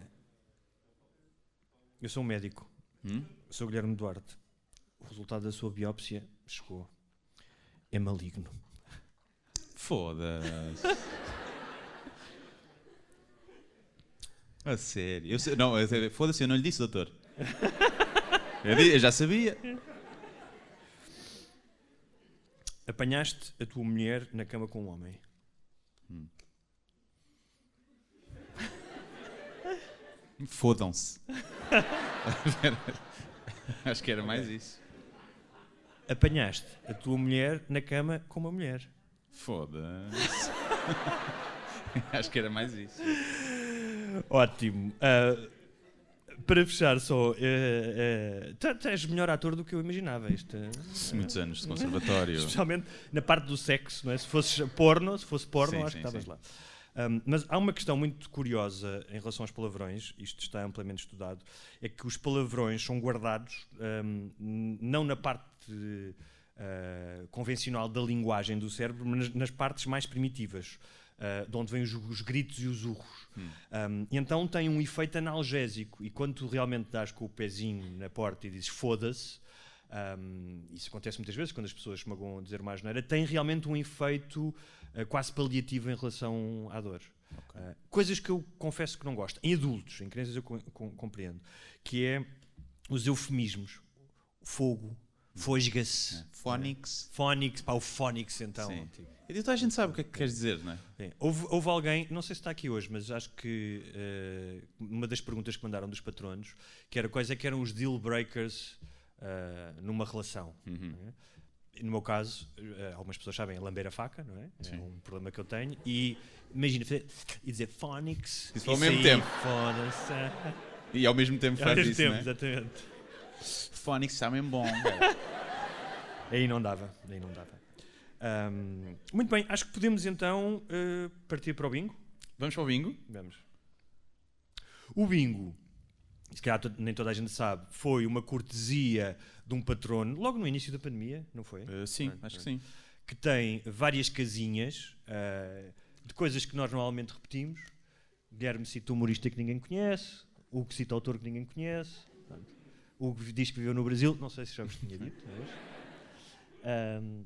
Speaker 6: eu sou um médico.
Speaker 7: Hum?
Speaker 6: Sou Guilherme Duarte. O resultado da sua biópsia chegou. É maligno.
Speaker 7: Foda-se. A sério. Eu sei- não, foda-se, eu não lhe disse, doutor. Eu, di- eu já sabia.
Speaker 6: Apanhaste a tua mulher na cama com um homem.
Speaker 7: Fodam-se. Acho que era mais isso.
Speaker 6: Apanhaste a tua mulher na cama com uma mulher.
Speaker 7: Foda-se. Acho que era mais isso.
Speaker 6: Ótimo. Ah, para fechar só, eh, eh, tu, tu és melhor ator do que eu imaginava. Isto, eh,
Speaker 7: Muitos anos de conservatório.
Speaker 6: especialmente na parte do sexo, não é? Se fosses porno, se fosse porno,
Speaker 7: Sim,
Speaker 6: acho
Speaker 7: sim,
Speaker 6: que estavas lá. Um, mas há uma questão muito curiosa em relação aos palavrões, isto está amplamente estudado, é que os palavrões são guardados um, não na parte uh, convencional da linguagem do cérebro, mas nas, partes mais primitivas, uh, de onde vêm os, os gritos e os urros. Um, e então tem um efeito analgésico, e quando tu realmente dás com o pezinho na porta e dizes foda-se, um, isso acontece muitas vezes quando as pessoas se magoam a dizer mais neira, tem realmente um efeito uh, quase paliativo em relação à dor. Uh, coisas que eu confesso que não gosto. Em adultos, em crianças eu com- com- compreendo, que é os eufemismos. Fogo, fosga-se.
Speaker 7: Phonics.
Speaker 6: Fónix, pá, o Fónix então.
Speaker 7: Sim.
Speaker 6: tipo.
Speaker 7: E toda a gente sabe o que é que queres dizer, não é?
Speaker 6: Sim. Houve, houve alguém, não sei se está aqui hoje, mas acho que eh, uma das perguntas que mandaram dos patronos, que era quais é que eram os deal breakers eh, numa relação.
Speaker 7: Uhum.
Speaker 6: é? E No meu caso, eh, algumas pessoas sabem, é lamber a faca, não é?
Speaker 7: Sim.
Speaker 6: É um problema que eu tenho. E imagina, fazer- e dizer phonics.
Speaker 7: Isso ao
Speaker 6: e
Speaker 7: mesmo tempo.
Speaker 6: Foda-se.
Speaker 7: E ao mesmo tempo
Speaker 6: Ao
Speaker 7: faz
Speaker 6: mesmo
Speaker 7: isso,
Speaker 6: tempo,
Speaker 7: é?
Speaker 6: exatamente.
Speaker 7: Phonics está mesmo bom.
Speaker 6: Aí não dava, aí não dava. Ahm, muito bem, acho que podemos então eh, partir para o bingo.
Speaker 7: Vamos para o bingo?
Speaker 6: Vamos. O bingo, se calhar nem toda a gente sabe, foi uma cortesia de um patrono, logo no início da pandemia, não foi?
Speaker 7: Uh, sim,
Speaker 6: Pronto,
Speaker 7: acho que sim.
Speaker 6: Que tem várias casinhas ah, de coisas que nós normalmente repetimos. Guilherme cita um humorista que ninguém conhece, o que cita autor que ninguém conhece, o que diz que viveu no Brasil, não sei se já vos tinha dito. mas, ahm,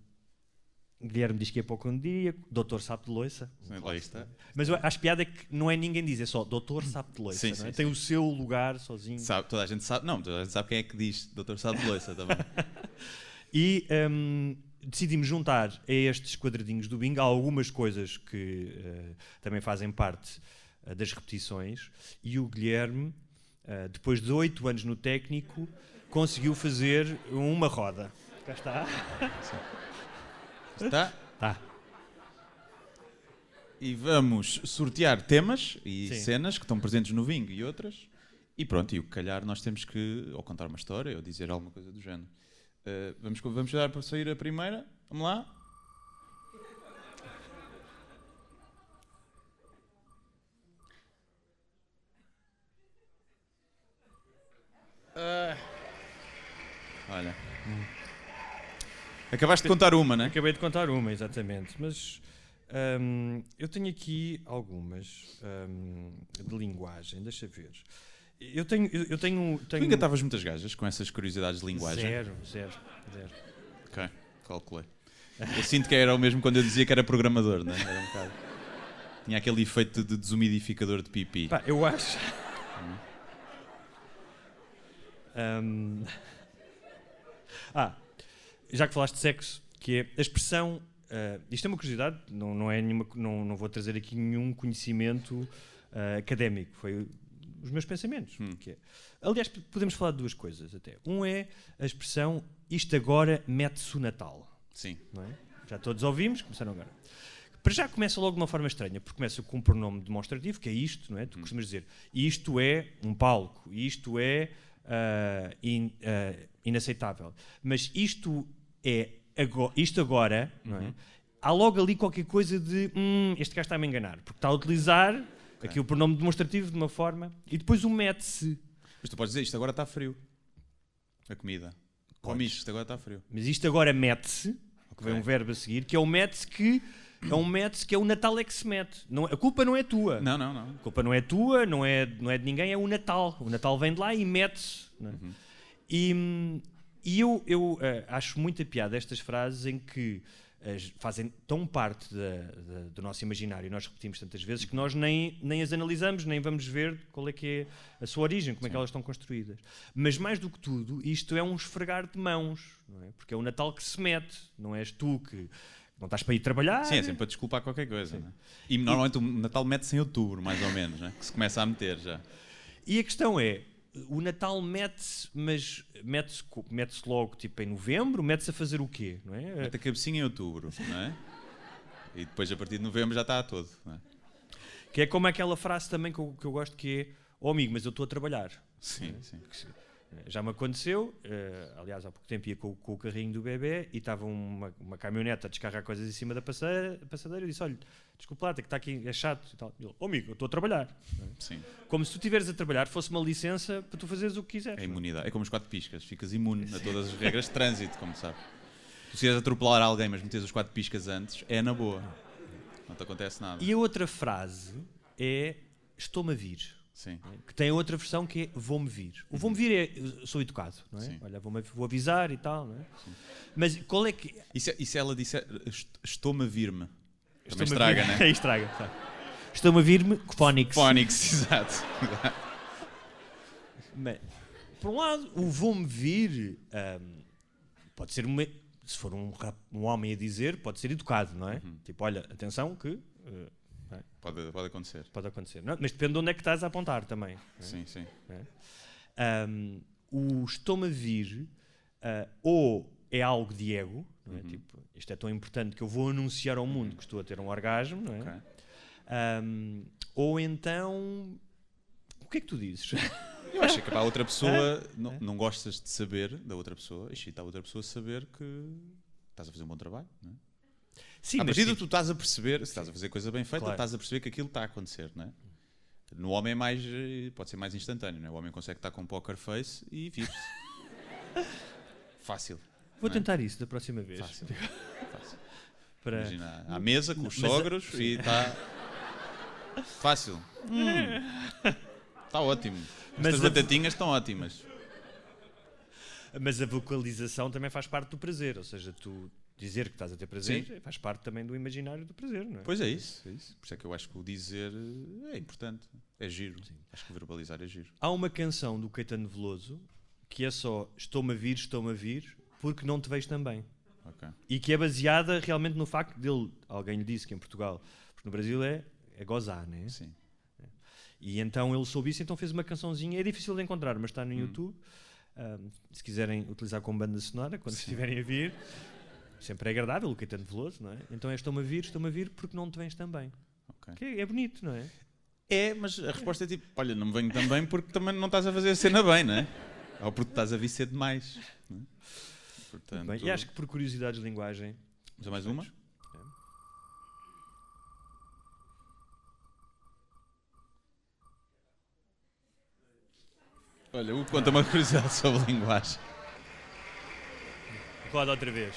Speaker 6: Guilherme diz que é pouco um dia, doutor sabe de loiça.
Speaker 7: Sim, Lá está.
Speaker 6: Mas acho piada é que não é ninguém diz, é só doutor sabe de loiça,
Speaker 7: Sim,
Speaker 6: não é?
Speaker 7: sim,
Speaker 6: Tem o seu lugar sozinho.
Speaker 7: Sabe, toda a gente sabe. Não, toda a gente sabe quem é que diz Doutor Sabe de Loiça também.
Speaker 6: E hum, decidimos juntar a estes quadradinhos do bingo algumas coisas que eh, também fazem parte eh, das repetições. E o Guilherme, eh, depois de oito anos no técnico, conseguiu fazer uma roda. Cá está.
Speaker 7: Está?
Speaker 6: Tá.
Speaker 7: E vamos sortear temas e
Speaker 6: Sim.
Speaker 7: cenas que estão presentes no bingo e outras. E pronto, e o que calhar nós temos que ou contar uma história ou dizer alguma coisa do género. Uh, vamos, vamos dar para sair a primeira. Vamos lá. Ah. Olha. Acabaste de contar uma, né?
Speaker 6: Acabei de contar uma, exatamente. Mas hum, eu tenho aqui algumas hum, de linguagem, deixa ver. Eu tenho. Eu, eu tenho,
Speaker 7: Tu
Speaker 6: tenho
Speaker 7: engatavas muitas gajas com essas curiosidades de linguagem?
Speaker 6: Zero, zero, zero.
Speaker 7: Ok, calculei. Eu sinto que era o mesmo quando eu dizia que era programador, né? Era um bocado. Tinha aquele efeito de desumidificador de pipi.
Speaker 6: Pá, eu acho. Hum, Ah, já que falaste de sexo, que é a expressão. ah, isto é uma curiosidade, não, não, é nenhuma, não, não vou trazer aqui nenhum conhecimento ah, académico, foi os meus pensamentos.
Speaker 7: Hum.
Speaker 6: que é- aliás, podemos falar de duas coisas até. Um é a expressão isto agora mete-se o Natal
Speaker 7: Sim.
Speaker 6: é? Já todos ouvimos, começaram agora. para já começa logo de uma forma estranha, porque começa com um pronome demonstrativo, que é isto, não é? Tu costumas dizer isto é um palco, isto é ah, in- ah, inaceitável. Mas isto é ago- isto agora, não é? Há logo ali qualquer coisa de hum, este gajo está a me enganar, porque está a utilizar aqui o pronome demonstrativo de uma forma e depois o mete-se.
Speaker 7: Mas tu podes dizer, isto agora está frio. A comida. Come isto, isto agora está frio.
Speaker 6: Mas isto agora mete-se, que vem um verbo a seguir, que é o mete-se que é um mete-se que é o Natal é que se mete. Não, a culpa não é tua.
Speaker 7: Não, não, não.
Speaker 6: A culpa não é tua, não é, não é de ninguém, é o Natal. O Natal vem de lá e mete-se. é? E, hum, e eu, eu eh, acho muita piada estas frases em que as- fazem tão parte da- da- do nosso imaginário, nós repetimos tantas vezes, que nós nem, nem as analisamos, nem vamos ver qual é que é a sua origem, como é que elas estão construídas. Mas mais do que tudo, isto é um esfregar de mãos, é? porque é o Natal que se mete, não és tu que não estás para ir trabalhar.
Speaker 7: Sim, é sempre para desculpar qualquer coisa. Né? E normalmente o Natal mete-se em outubro, mais ou menos, né? que se começa a meter já.
Speaker 6: E a questão é, o Natal mete-se, mas mete-se mete-se logo tipo em novembro, mete-se a fazer o quê? Não é?
Speaker 7: Mete a cabecinha em outubro, não é? E depois a partir de novembro já está a todo. Não é?
Speaker 6: Que é como aquela frase também que eu, que eu gosto que é, oh amigo, mas eu estou a trabalhar.
Speaker 7: Sim, sim.
Speaker 6: Já me aconteceu, eh, aliás, há pouco tempo ia com, com o carrinho do bebê e estava uma, uma caminhoneta a descarregar coisas em cima da passadeira, passadeira e disse, olha, desculpa lá, tem que está aqui, é chato e tal. E ele, oh amigo, eu estou a trabalhar.
Speaker 7: sim.
Speaker 6: Como se tu estiveres a trabalhar fosse uma licença para tu fazeres o que quiseres.
Speaker 7: É imunidade. É como os quatro piscas. Ficas imune a todas as regras de trânsito, como sabe. Tu se atropelar alguém, mas metes os quatro piscas antes, é na boa. Não te acontece nada.
Speaker 6: E a outra frase é, estou-me a vir.
Speaker 7: Sim.
Speaker 6: que tem outra versão que é vou-me vir. O vou-me vir é sou educado, não é?
Speaker 7: Sim.
Speaker 6: Olha, vou, vou avisar e tal, não é? Mas qual é que.
Speaker 7: E se, e se ela disser "Est- estou-me a vir-me? Também
Speaker 6: Estou-me a
Speaker 7: estraga,
Speaker 6: vir-
Speaker 7: né?
Speaker 6: estraga. tá. Estou-me a vir-me, Phonics.
Speaker 7: Phonics, exato.
Speaker 6: Mas, por um lado, o vou-me vir ahm, pode ser uma. Se for um, um homem a dizer, pode ser educado, não é?
Speaker 7: Uhum.
Speaker 6: Tipo, olha, atenção que eh,
Speaker 7: Pode, pode acontecer.
Speaker 6: pode acontecer. Não, mas depende de onde é que estás a apontar também. é?
Speaker 7: Sim, sim.
Speaker 6: Um, o vir ah, ou é algo de ego, não
Speaker 7: Uhum.
Speaker 6: é? Tipo, isto é tão importante que eu vou anunciar ao mundo que estou a ter um orgasmo, não é?
Speaker 7: Ok.
Speaker 6: Um, ou então, o que é que tu dizes?
Speaker 7: Eu acho que para a outra pessoa não, não gostas de saber da outra pessoa, excita a outra pessoa saber que estás a fazer um bom trabalho. Não é?
Speaker 6: Sim,
Speaker 7: à partida
Speaker 6: tipo,
Speaker 7: tu estás a perceber, se estás a fazer coisa bem feita,
Speaker 6: Claro.
Speaker 7: estás a perceber que aquilo está a acontecer, não é? No homem é mais, eh, pode ser mais instantâneo, não é? O homem consegue estar com um poker face e vir-se. Fácil.
Speaker 6: vou
Speaker 7: é?
Speaker 6: tentar isso da próxima vez.
Speaker 7: Fácil. Fácil.
Speaker 6: Para...
Speaker 7: Imagina, à mesa com os
Speaker 6: Mas a-
Speaker 7: sogros e está. Fácil. Está ótimo.
Speaker 6: Mas
Speaker 7: Estas
Speaker 6: a-
Speaker 7: batatinhas estão ótimas.
Speaker 6: Mas a vocalização também faz parte do prazer, ou seja, tu dizer que estás a ter prazer faz parte também do imaginário do prazer, não é?
Speaker 7: Pois é isso, é isso. Por isso é que eu acho que o dizer eh, é importante. É giro. Acho que verbalizar é giro.
Speaker 6: Há uma canção do Caetano Veloso que é só Estou-me a vir, estou-me a vir, porque não te vejo também.
Speaker 7: Ok.
Speaker 6: E que é baseada realmente no facto dele, alguém lhe disse que em Portugal, porque no Brasil é, é gozar, né?
Speaker 7: Sim.
Speaker 6: E então ele soube isso, então fez uma cançãozinha, é difícil de encontrar, mas está no YouTube. Ahm, se quiserem utilizar como banda sonora, quando estiverem a vir, sempre é agradável o Caetano Veloso, não é? Então é Estou-me a vir, estou-me a vir, porque não te vens também.
Speaker 7: Ok.
Speaker 6: Que é, é bonito, não é?
Speaker 7: É, mas a resposta é tipo: olha, não me venho também porque também não estás a fazer a cena bem, não é? Ou porque estás a vir cedo demais. é? Portanto,
Speaker 6: Bem, e acho que por curiosidades de linguagem.
Speaker 7: A mais uma? Olha, o conta uma curiosidade sobre linguagem.
Speaker 6: Roda outra vez.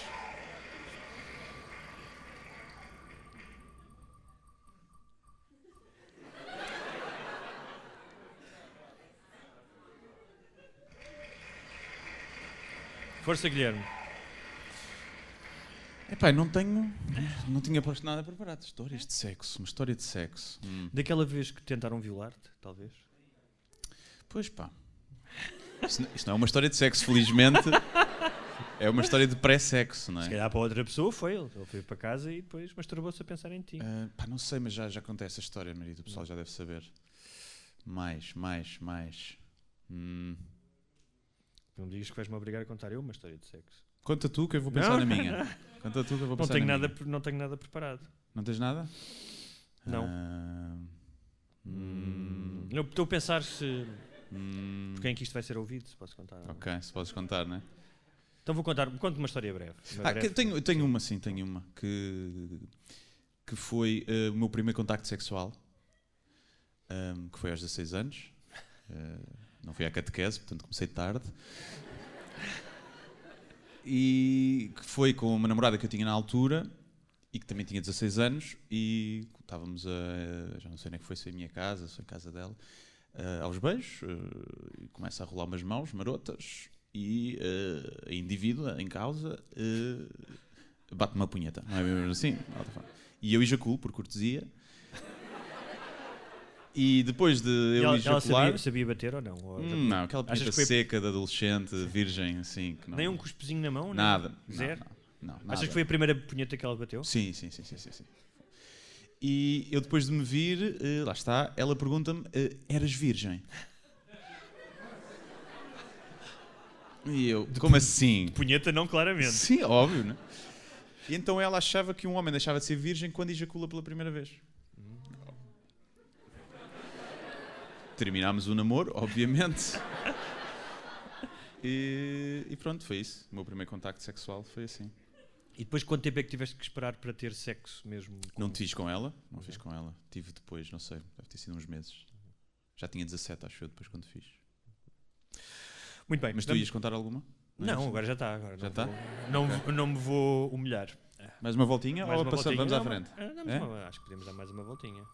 Speaker 6: Força, Guilherme.
Speaker 7: Epá, não tenho. Não tinha posto nada preparado. Histórias de sexo. Uma história de sexo. Hum.
Speaker 6: Daquela vez que tentaram violar-te, talvez?
Speaker 7: Pois pá. Isto, isto não é uma história de sexo, felizmente. É uma história de pré-sexo, não
Speaker 6: Se
Speaker 7: é?
Speaker 6: calhar para outra pessoa foi ele. Ele foi para casa e depois masturbou-se a pensar em ti.
Speaker 7: Ah, pá, não sei, mas já, já acontece a história, marido. O pessoal já deve saber. Mais, mais, mais. Hum.
Speaker 6: Não digas que vais-me obrigar a contar eu uma história de sexo.
Speaker 7: Conta tu que eu vou pensar
Speaker 6: Não.
Speaker 7: na minha. Conta tu que eu vou
Speaker 6: Não
Speaker 7: pensar
Speaker 6: tenho,
Speaker 7: na
Speaker 6: nada,
Speaker 7: minha.
Speaker 6: não tenho nada preparado.
Speaker 7: Não tens nada?
Speaker 6: Não.
Speaker 7: Ah, hum,
Speaker 6: Eu estou a pensar se.
Speaker 7: hum,
Speaker 6: Por quem é que isto vai ser ouvido, se posso contar.
Speaker 7: Ok, se podes contar, não é?
Speaker 6: Então vou contar, conto uma história breve. Uma
Speaker 7: Ah,
Speaker 6: breve-
Speaker 7: que- tenho, tenho uma, sim, tenho uma. Que, que foi eh, o meu primeiro contacto sexual, ahm, que foi aos 16 anos. Eh, não fui à catequese, portanto comecei tarde. E foi com uma namorada que eu tinha na altura e que também tinha 16 anos. E estávamos a. Já não sei nem que foi, se foi em minha casa, se foi em casa dela. eh, aos beijos, eh, e começa a rolar umas mãos marotas e eh, a indivídua em causa bate uma punheta, não é mesmo assim? E eu ejaculo por cortesia. E depois de
Speaker 6: E
Speaker 7: eu
Speaker 6: ela, ela
Speaker 7: ejacular.
Speaker 6: sabia, sabia bater ou não? Ou-
Speaker 7: Hum, não, aquela
Speaker 6: que foi-
Speaker 7: seca de adolescente, virgem, assim. Que não,
Speaker 6: Nem um cuspezinho na mão?
Speaker 7: Nada.
Speaker 6: Zero?
Speaker 7: Não, não, não,
Speaker 6: Achas que foi a primeira punheta que ela bateu?
Speaker 7: Sim, sim, sim, sim, sim, sim. E eu depois de me vir, eh, lá está, ela pergunta-me, eh, eras virgem? E eu, como assim?
Speaker 6: Punheta não, claramente.
Speaker 7: Sim, óbvio, né? E então ela achava que um homem deixava de ser virgem quando ejacula pela primeira vez. Terminámos o namoro, obviamente. E, e pronto, foi isso. O meu primeiro contacto sexual foi assim.
Speaker 6: E depois quanto tempo é que tiveste que esperar para ter sexo mesmo? com-
Speaker 7: Não te fiz com ela, não fiz com ela. Tive depois, não sei, deve ter sido uns meses. Já tinha 17, acho eu, depois quando fiz.
Speaker 6: Muito bem.
Speaker 7: Mas tu
Speaker 6: vamos-
Speaker 7: ias contar alguma?
Speaker 6: Não, agora já está. Agora
Speaker 7: Já
Speaker 6: não
Speaker 7: está?
Speaker 6: vou- Não, me- não me vou humilhar.
Speaker 7: Mais uma voltinha
Speaker 6: Mais
Speaker 7: ou
Speaker 6: uma voltinha?
Speaker 7: vamos à
Speaker 6: Não,
Speaker 7: frente?
Speaker 6: ah, damos
Speaker 7: É?
Speaker 6: uma- acho que podemos dar mais uma voltinha.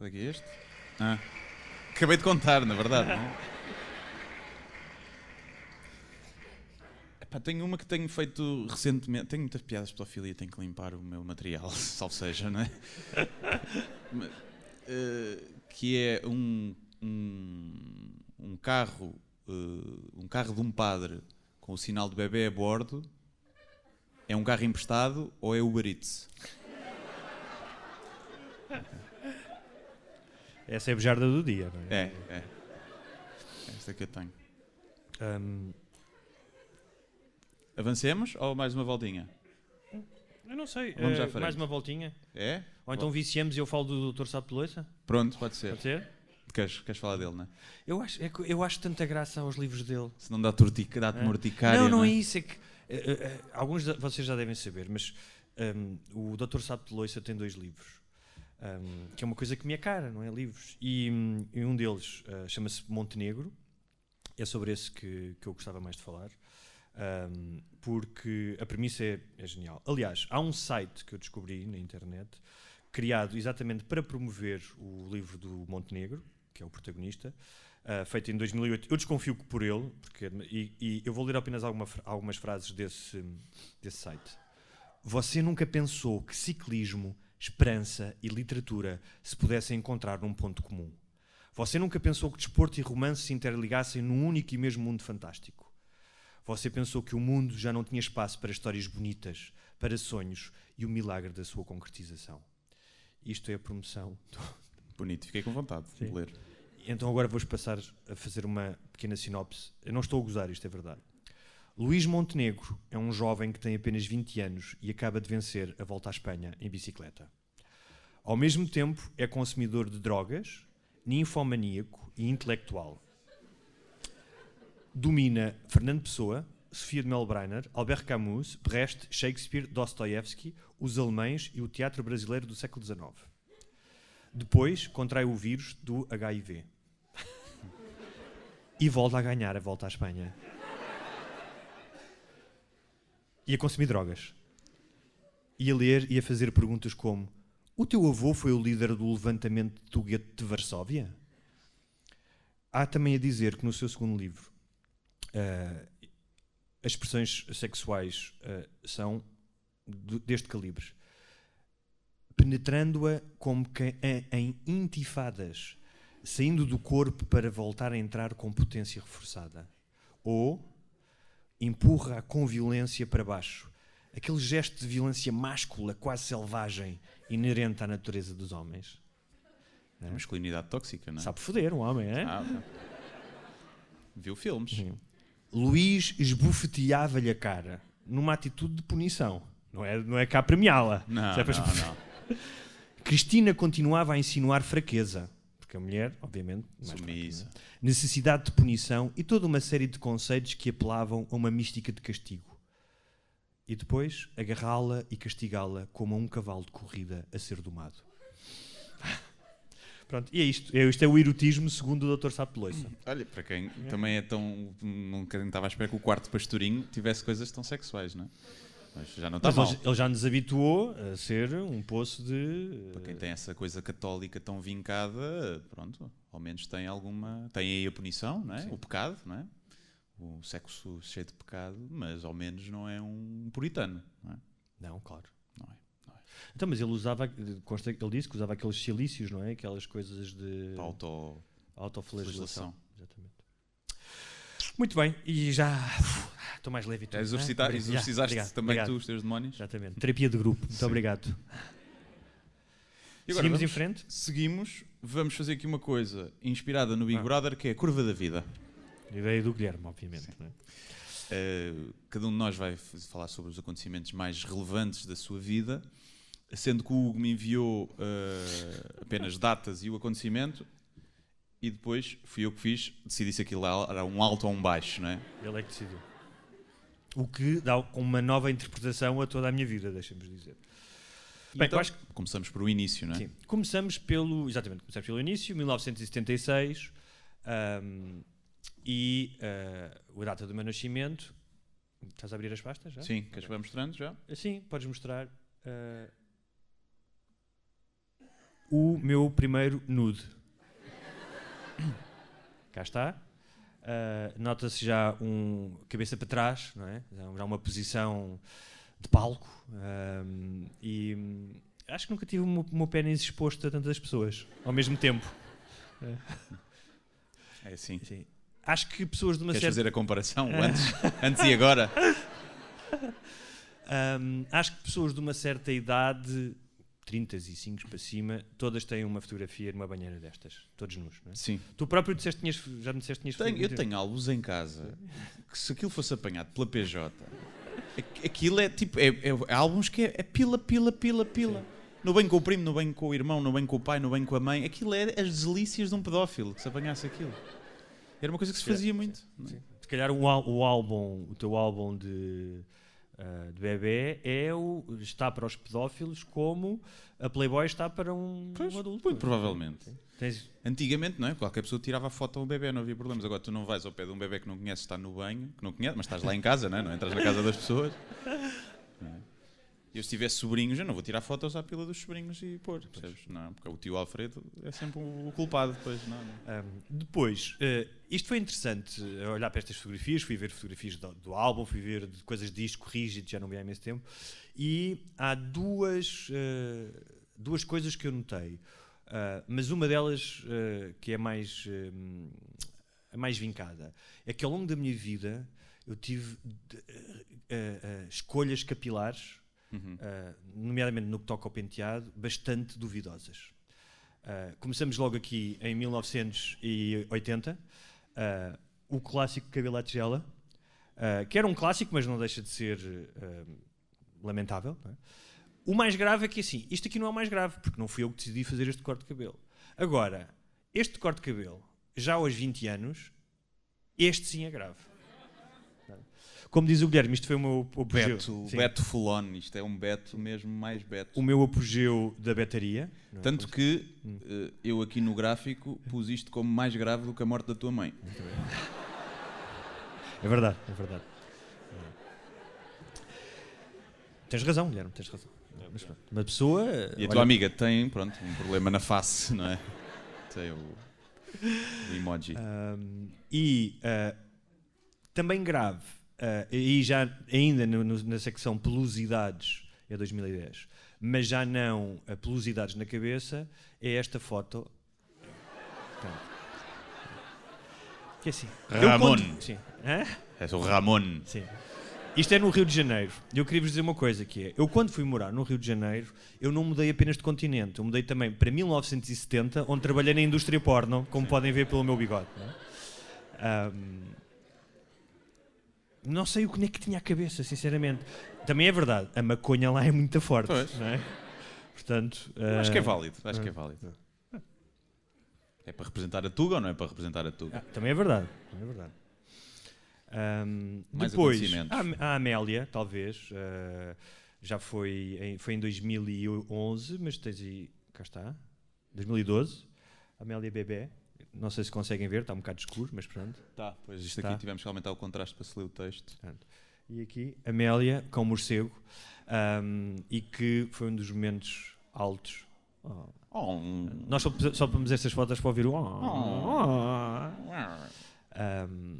Speaker 7: Qual é que é este? Ah. Acabei de contar, na verdade. não é? Epá, tenho uma que tenho feito recentemente. Tenho muitas piadas de pedofilia, tenho que limpar o meu material, salvo seja, não é? Eh, que é um, um, um carro, eh, um carro de um padre com o sinal de bebê a bordo. É um carro emprestado ou é Uber Eats?
Speaker 6: Essa é a bejarda do dia, não é?
Speaker 7: É, é. Esta que eu tenho.
Speaker 6: Ahm,
Speaker 7: Avancemos ou mais uma voltinha?
Speaker 6: eu não sei.
Speaker 7: Vamos
Speaker 6: eh,
Speaker 7: à frente.
Speaker 6: mais uma voltinha.
Speaker 7: É?
Speaker 6: Ou então viciamos e eu falo do Dr. Sapo de Loiça?
Speaker 7: Pronto, pode ser.
Speaker 6: Pode ser?
Speaker 7: Queres, queres falar dele, não é?
Speaker 6: Eu acho, é que eu acho tanta graça aos livros dele.
Speaker 7: Se não dá tortica, dá-te
Speaker 6: É.
Speaker 7: morticária.
Speaker 6: não, não,
Speaker 7: não
Speaker 6: é isso. É que, eh, eh, eh, alguns de vocês já devem saber, mas ahm, o Dr. Sapo de Loiça tem dois livros. Ahm, que é uma coisa que me é cara, não é? Livros. E, e um deles ah, chama-se Montenegro. É sobre esse que, que eu gostava mais de falar. ahm, porque a premissa é, é genial. Aliás, há um site que eu descobri na internet criado exatamente para promover o livro do Montenegro, que é o protagonista, ah, feito em 2008. Eu desconfio que por ele, porque, e, e eu vou ler apenas alguma algumas frases desse, desse site. Você nunca pensou que ciclismo, esperança e literatura se pudessem encontrar num ponto comum. Você nunca pensou que desporto e romance se interligassem num único e mesmo mundo fantástico. Você pensou que o mundo já não tinha espaço para histórias bonitas, para sonhos e o milagre da sua concretização. Isto é a promoção
Speaker 7: Bonito, fiquei com vontade de
Speaker 6: Sim.
Speaker 7: ler.
Speaker 6: então agora vou-vos passar a fazer uma pequena sinopse. Eu não estou a gozar, isto é verdade. Luís Montenegro é um jovem que tem apenas 20 anos e acaba de vencer a volta à Espanha em bicicleta. Ao mesmo tempo, é consumidor de drogas, ninfomaníaco e intelectual. Domina Fernando Pessoa, Sofia de Melbrenner, Albert Camus, Brecht, Shakespeare, Dostoevsky, os alemães e o teatro brasileiro do século XIX. Depois contrai o vírus do HIV. e volta a ganhar a volta à Espanha. E a consumir drogas. E a ler e a fazer perguntas como: O teu avô foi o líder do levantamento do gueto de Varsóvia? Há também a dizer que no seu segundo livro ah, as expressões sexuais ah, são deste calibre penetrando-a como que em- em intifadas, saindo do corpo para voltar a entrar com potência reforçada. Ou empurra-a com violência para baixo. Aquele gesto de violência máscula, quase selvagem, inerente à natureza dos homens.
Speaker 7: Masculinidade tóxica, não é?
Speaker 6: Sabe foder um homem, é?
Speaker 7: Ah. Viu filmes.
Speaker 6: Luís esbofeteava-lhe a cara numa atitude de punição. Não é, não é cá premiá-la.
Speaker 7: Não,
Speaker 6: é
Speaker 7: não, não.
Speaker 6: Cristina continuava a insinuar fraqueza, porque a mulher, obviamente, fraca, é? necessidade de punição e toda uma série de conceitos que apelavam a uma mística de castigo. E depois agarrá-la e castigá-la como a um cavalo de corrida a ser domado. Pronto, e é isto. É, isto é o erotismo segundo o Dr. Sapo de Loiça.
Speaker 7: Olha, para quem também é tão. Nunca estava à espera que o quarto pastorinho tivesse coisas tão sexuais, não é? Mas já não está mal.
Speaker 6: ele, já nos habituou a ser um poço de.
Speaker 7: Para quem tem essa coisa católica tão vincada, pronto, ao menos tem alguma. Tem aí a punição, não é? O pecado, não é? O sexo cheio de pecado, mas ao menos não é um puritano, não é?
Speaker 6: Não, claro.
Speaker 7: Não é. Não é.
Speaker 6: Então, mas ele usava, consta que ele disse que usava aqueles silícios, não é? Aquelas coisas de
Speaker 7: Para auto.
Speaker 6: autoflagelação.
Speaker 7: flagelação.
Speaker 6: Exatamente. Muito bem, e já estou mais leve.
Speaker 7: Já
Speaker 6: não é? Já,
Speaker 7: exorcizaste
Speaker 6: obrigado,
Speaker 7: também
Speaker 6: obrigado.
Speaker 7: tu os teus demónios?
Speaker 6: Exatamente. Terapia de grupo. Muito
Speaker 7: Sim.
Speaker 6: obrigado.
Speaker 7: E agora
Speaker 6: Seguimos em
Speaker 7: vamos-
Speaker 6: frente?
Speaker 7: Seguimos, vamos fazer aqui uma coisa inspirada no Big
Speaker 6: Ah.
Speaker 7: Brother, que é a curva da vida.
Speaker 6: Ideia do Guilherme, obviamente. é?
Speaker 7: Uh, cada um de nós vai falar sobre os acontecimentos mais relevantes da sua vida, sendo que o Hugo me enviou uh, apenas datas e o acontecimento, e depois fui eu que fiz, decidi se aquilo era um alto ou um baixo, não é?
Speaker 6: Ele é que decidiu. O que dá uma nova interpretação a toda a minha vida, deixa-me dizer. Bem,
Speaker 7: então,
Speaker 6: acho que
Speaker 7: começamos por o início, não é?
Speaker 6: Sim. Começamos pelo. Exatamente, começamos pelo início, 1976. ahm, e ah, a data do meu nascimento. Estás a abrir as pastas já?
Speaker 7: Sim, queres que vá mostrando já?
Speaker 6: Sim, podes mostrar. ah, o meu primeiro nude. Cá está. Ah, Nota-se já um cabeça para trás, não é? Já uma posição de palco. ahm, e hum, acho que nunca tive o meu, meu pênis exposto a tantas pessoas ao mesmo tempo.
Speaker 7: É assim.
Speaker 6: Sim. Acho que pessoas de uma
Speaker 7: Queres
Speaker 6: certa.
Speaker 7: fazer a comparação antes, antes e agora?
Speaker 6: Hum, acho que pessoas de uma certa idade, 35 para cima, todas têm uma fotografia numa banheira destas, todos nus. Não é?
Speaker 7: Sim.
Speaker 6: Tu próprio disseste, tinhas, já me disseste que tinhas
Speaker 7: Tenho- eu tenho álbuns em casa que se aquilo fosse apanhado pela PJ, aqu- aquilo é tipo, é, é- é álbuns que é, é pila, pila, pila, pila. No bem com o primo, no bem com o irmão, no bem com o pai, no bem com a mãe. Aquilo é as delícias de um pedófilo que se apanhasse aquilo. Era uma coisa que se fazia muito. não é?
Speaker 6: Se calhar o, o álbum, o teu álbum de, ah, de bebê é o, está para os pedófilos como a Playboy está para um,
Speaker 7: Pois,
Speaker 6: um adulto.
Speaker 7: muito provavelmente.
Speaker 6: Tens-
Speaker 7: Antigamente, não é? Qualquer pessoa tirava a foto a um bebê, não havia problemas. Agora tu não vais ao pé de um bebê que não conheces, está no banho, que não conheces, mas estás lá em casa, não é? Não entras na casa das pessoas. É? E eu se tivesse sobrinhos, eu não vou tirar fotos à pila dos sobrinhos e pôr, percebes? Não, porque o tio Alfredo é sempre o culpado depois, não, não.
Speaker 6: Um, depois, eh, isto foi interessante, eh, olhar para estas fotografias, fui ver fotografias do, do álbum, fui ver coisas de disco rígido, já não vi há imenso tempo, e há duas, eh, duas coisas que eu notei, Ah, mas uma delas que é mais, a mais vincada, é que ao longo da minha vida eu tive escolhas capilares,
Speaker 7: Uhum.
Speaker 6: ah, nomeadamente no que toca ao penteado, bastante duvidosas. Ah, começamos logo aqui em 1980, ah, o clássico cabelo à tigela, que era um clássico, mas não deixa de ser lamentável. é? O mais grave é que assim, isto aqui não é o mais grave, porque não fui eu que decidi fazer este corte de cabelo. Agora, este corte de cabelo, já aos 20 anos, este sim é grave. Como diz o Guilherme, isto foi o meu apogeu.
Speaker 7: Beto,
Speaker 6: Sim.
Speaker 7: Beto Fulon, isto é um Beto mesmo mais Beto.
Speaker 6: o meu apogeu da betaria. não é?
Speaker 7: Tanto que
Speaker 6: Hum.
Speaker 7: eh, eu aqui no gráfico pus isto como mais grave do que a morte da tua mãe.
Speaker 6: É verdade, é verdade. Tens razão, Guilherme, tens razão. Mas pronto, uma pessoa.
Speaker 7: E a
Speaker 6: olha,
Speaker 7: tua amiga tem, pronto, um problema na face, não é? Tem o, o emoji.
Speaker 6: ahm, e ah, também grave, ah, e já ainda no- no- na secção pelosidades é 2010, mas já não a pelosidades na cabeça, é esta foto. Portanto, Que é assim.
Speaker 7: Ramon.
Speaker 6: conto- Sim. Hã?
Speaker 7: É o Ramon.
Speaker 6: Sim. Isto é no Rio de Janeiro. E eu queria vos dizer uma coisa que é, eu quando fui morar no Rio de Janeiro, eu não mudei apenas de continente, eu mudei também para 1970, onde trabalhei na indústria porno, como podem ver pelo meu bigode. não é? Não sei o que nem que tinha a cabeça, sinceramente. Também é verdade, a maconha lá é muito forte.
Speaker 7: Pois.
Speaker 6: Não é? Portanto,
Speaker 7: Acho que é
Speaker 6: ah,
Speaker 7: válido. Acho que é válido. É para representar a Tuga ou não é para representar a Tuga?
Speaker 6: ah, também é verdade. Também é verdade. Ahm,
Speaker 7: Mais
Speaker 6: depois, a, a Amélia, talvez, ah, já foi em, foi em 2011, mas tens aí, cá está, 2012, Amélia Bebé. Não sei se conseguem ver, está um bocado escuro, mas pronto.
Speaker 7: Tá, pois isto
Speaker 6: Tá.
Speaker 7: aqui tivemos que aumentar o contraste para se ler o texto.
Speaker 6: Portanto, E aqui, Amélia com morcego, ahm, e que foi um dos momentos altos. Oh.
Speaker 7: Oh, um-
Speaker 6: Nós só, só pomos estas fotos para ouvir o. Oh. Ahm,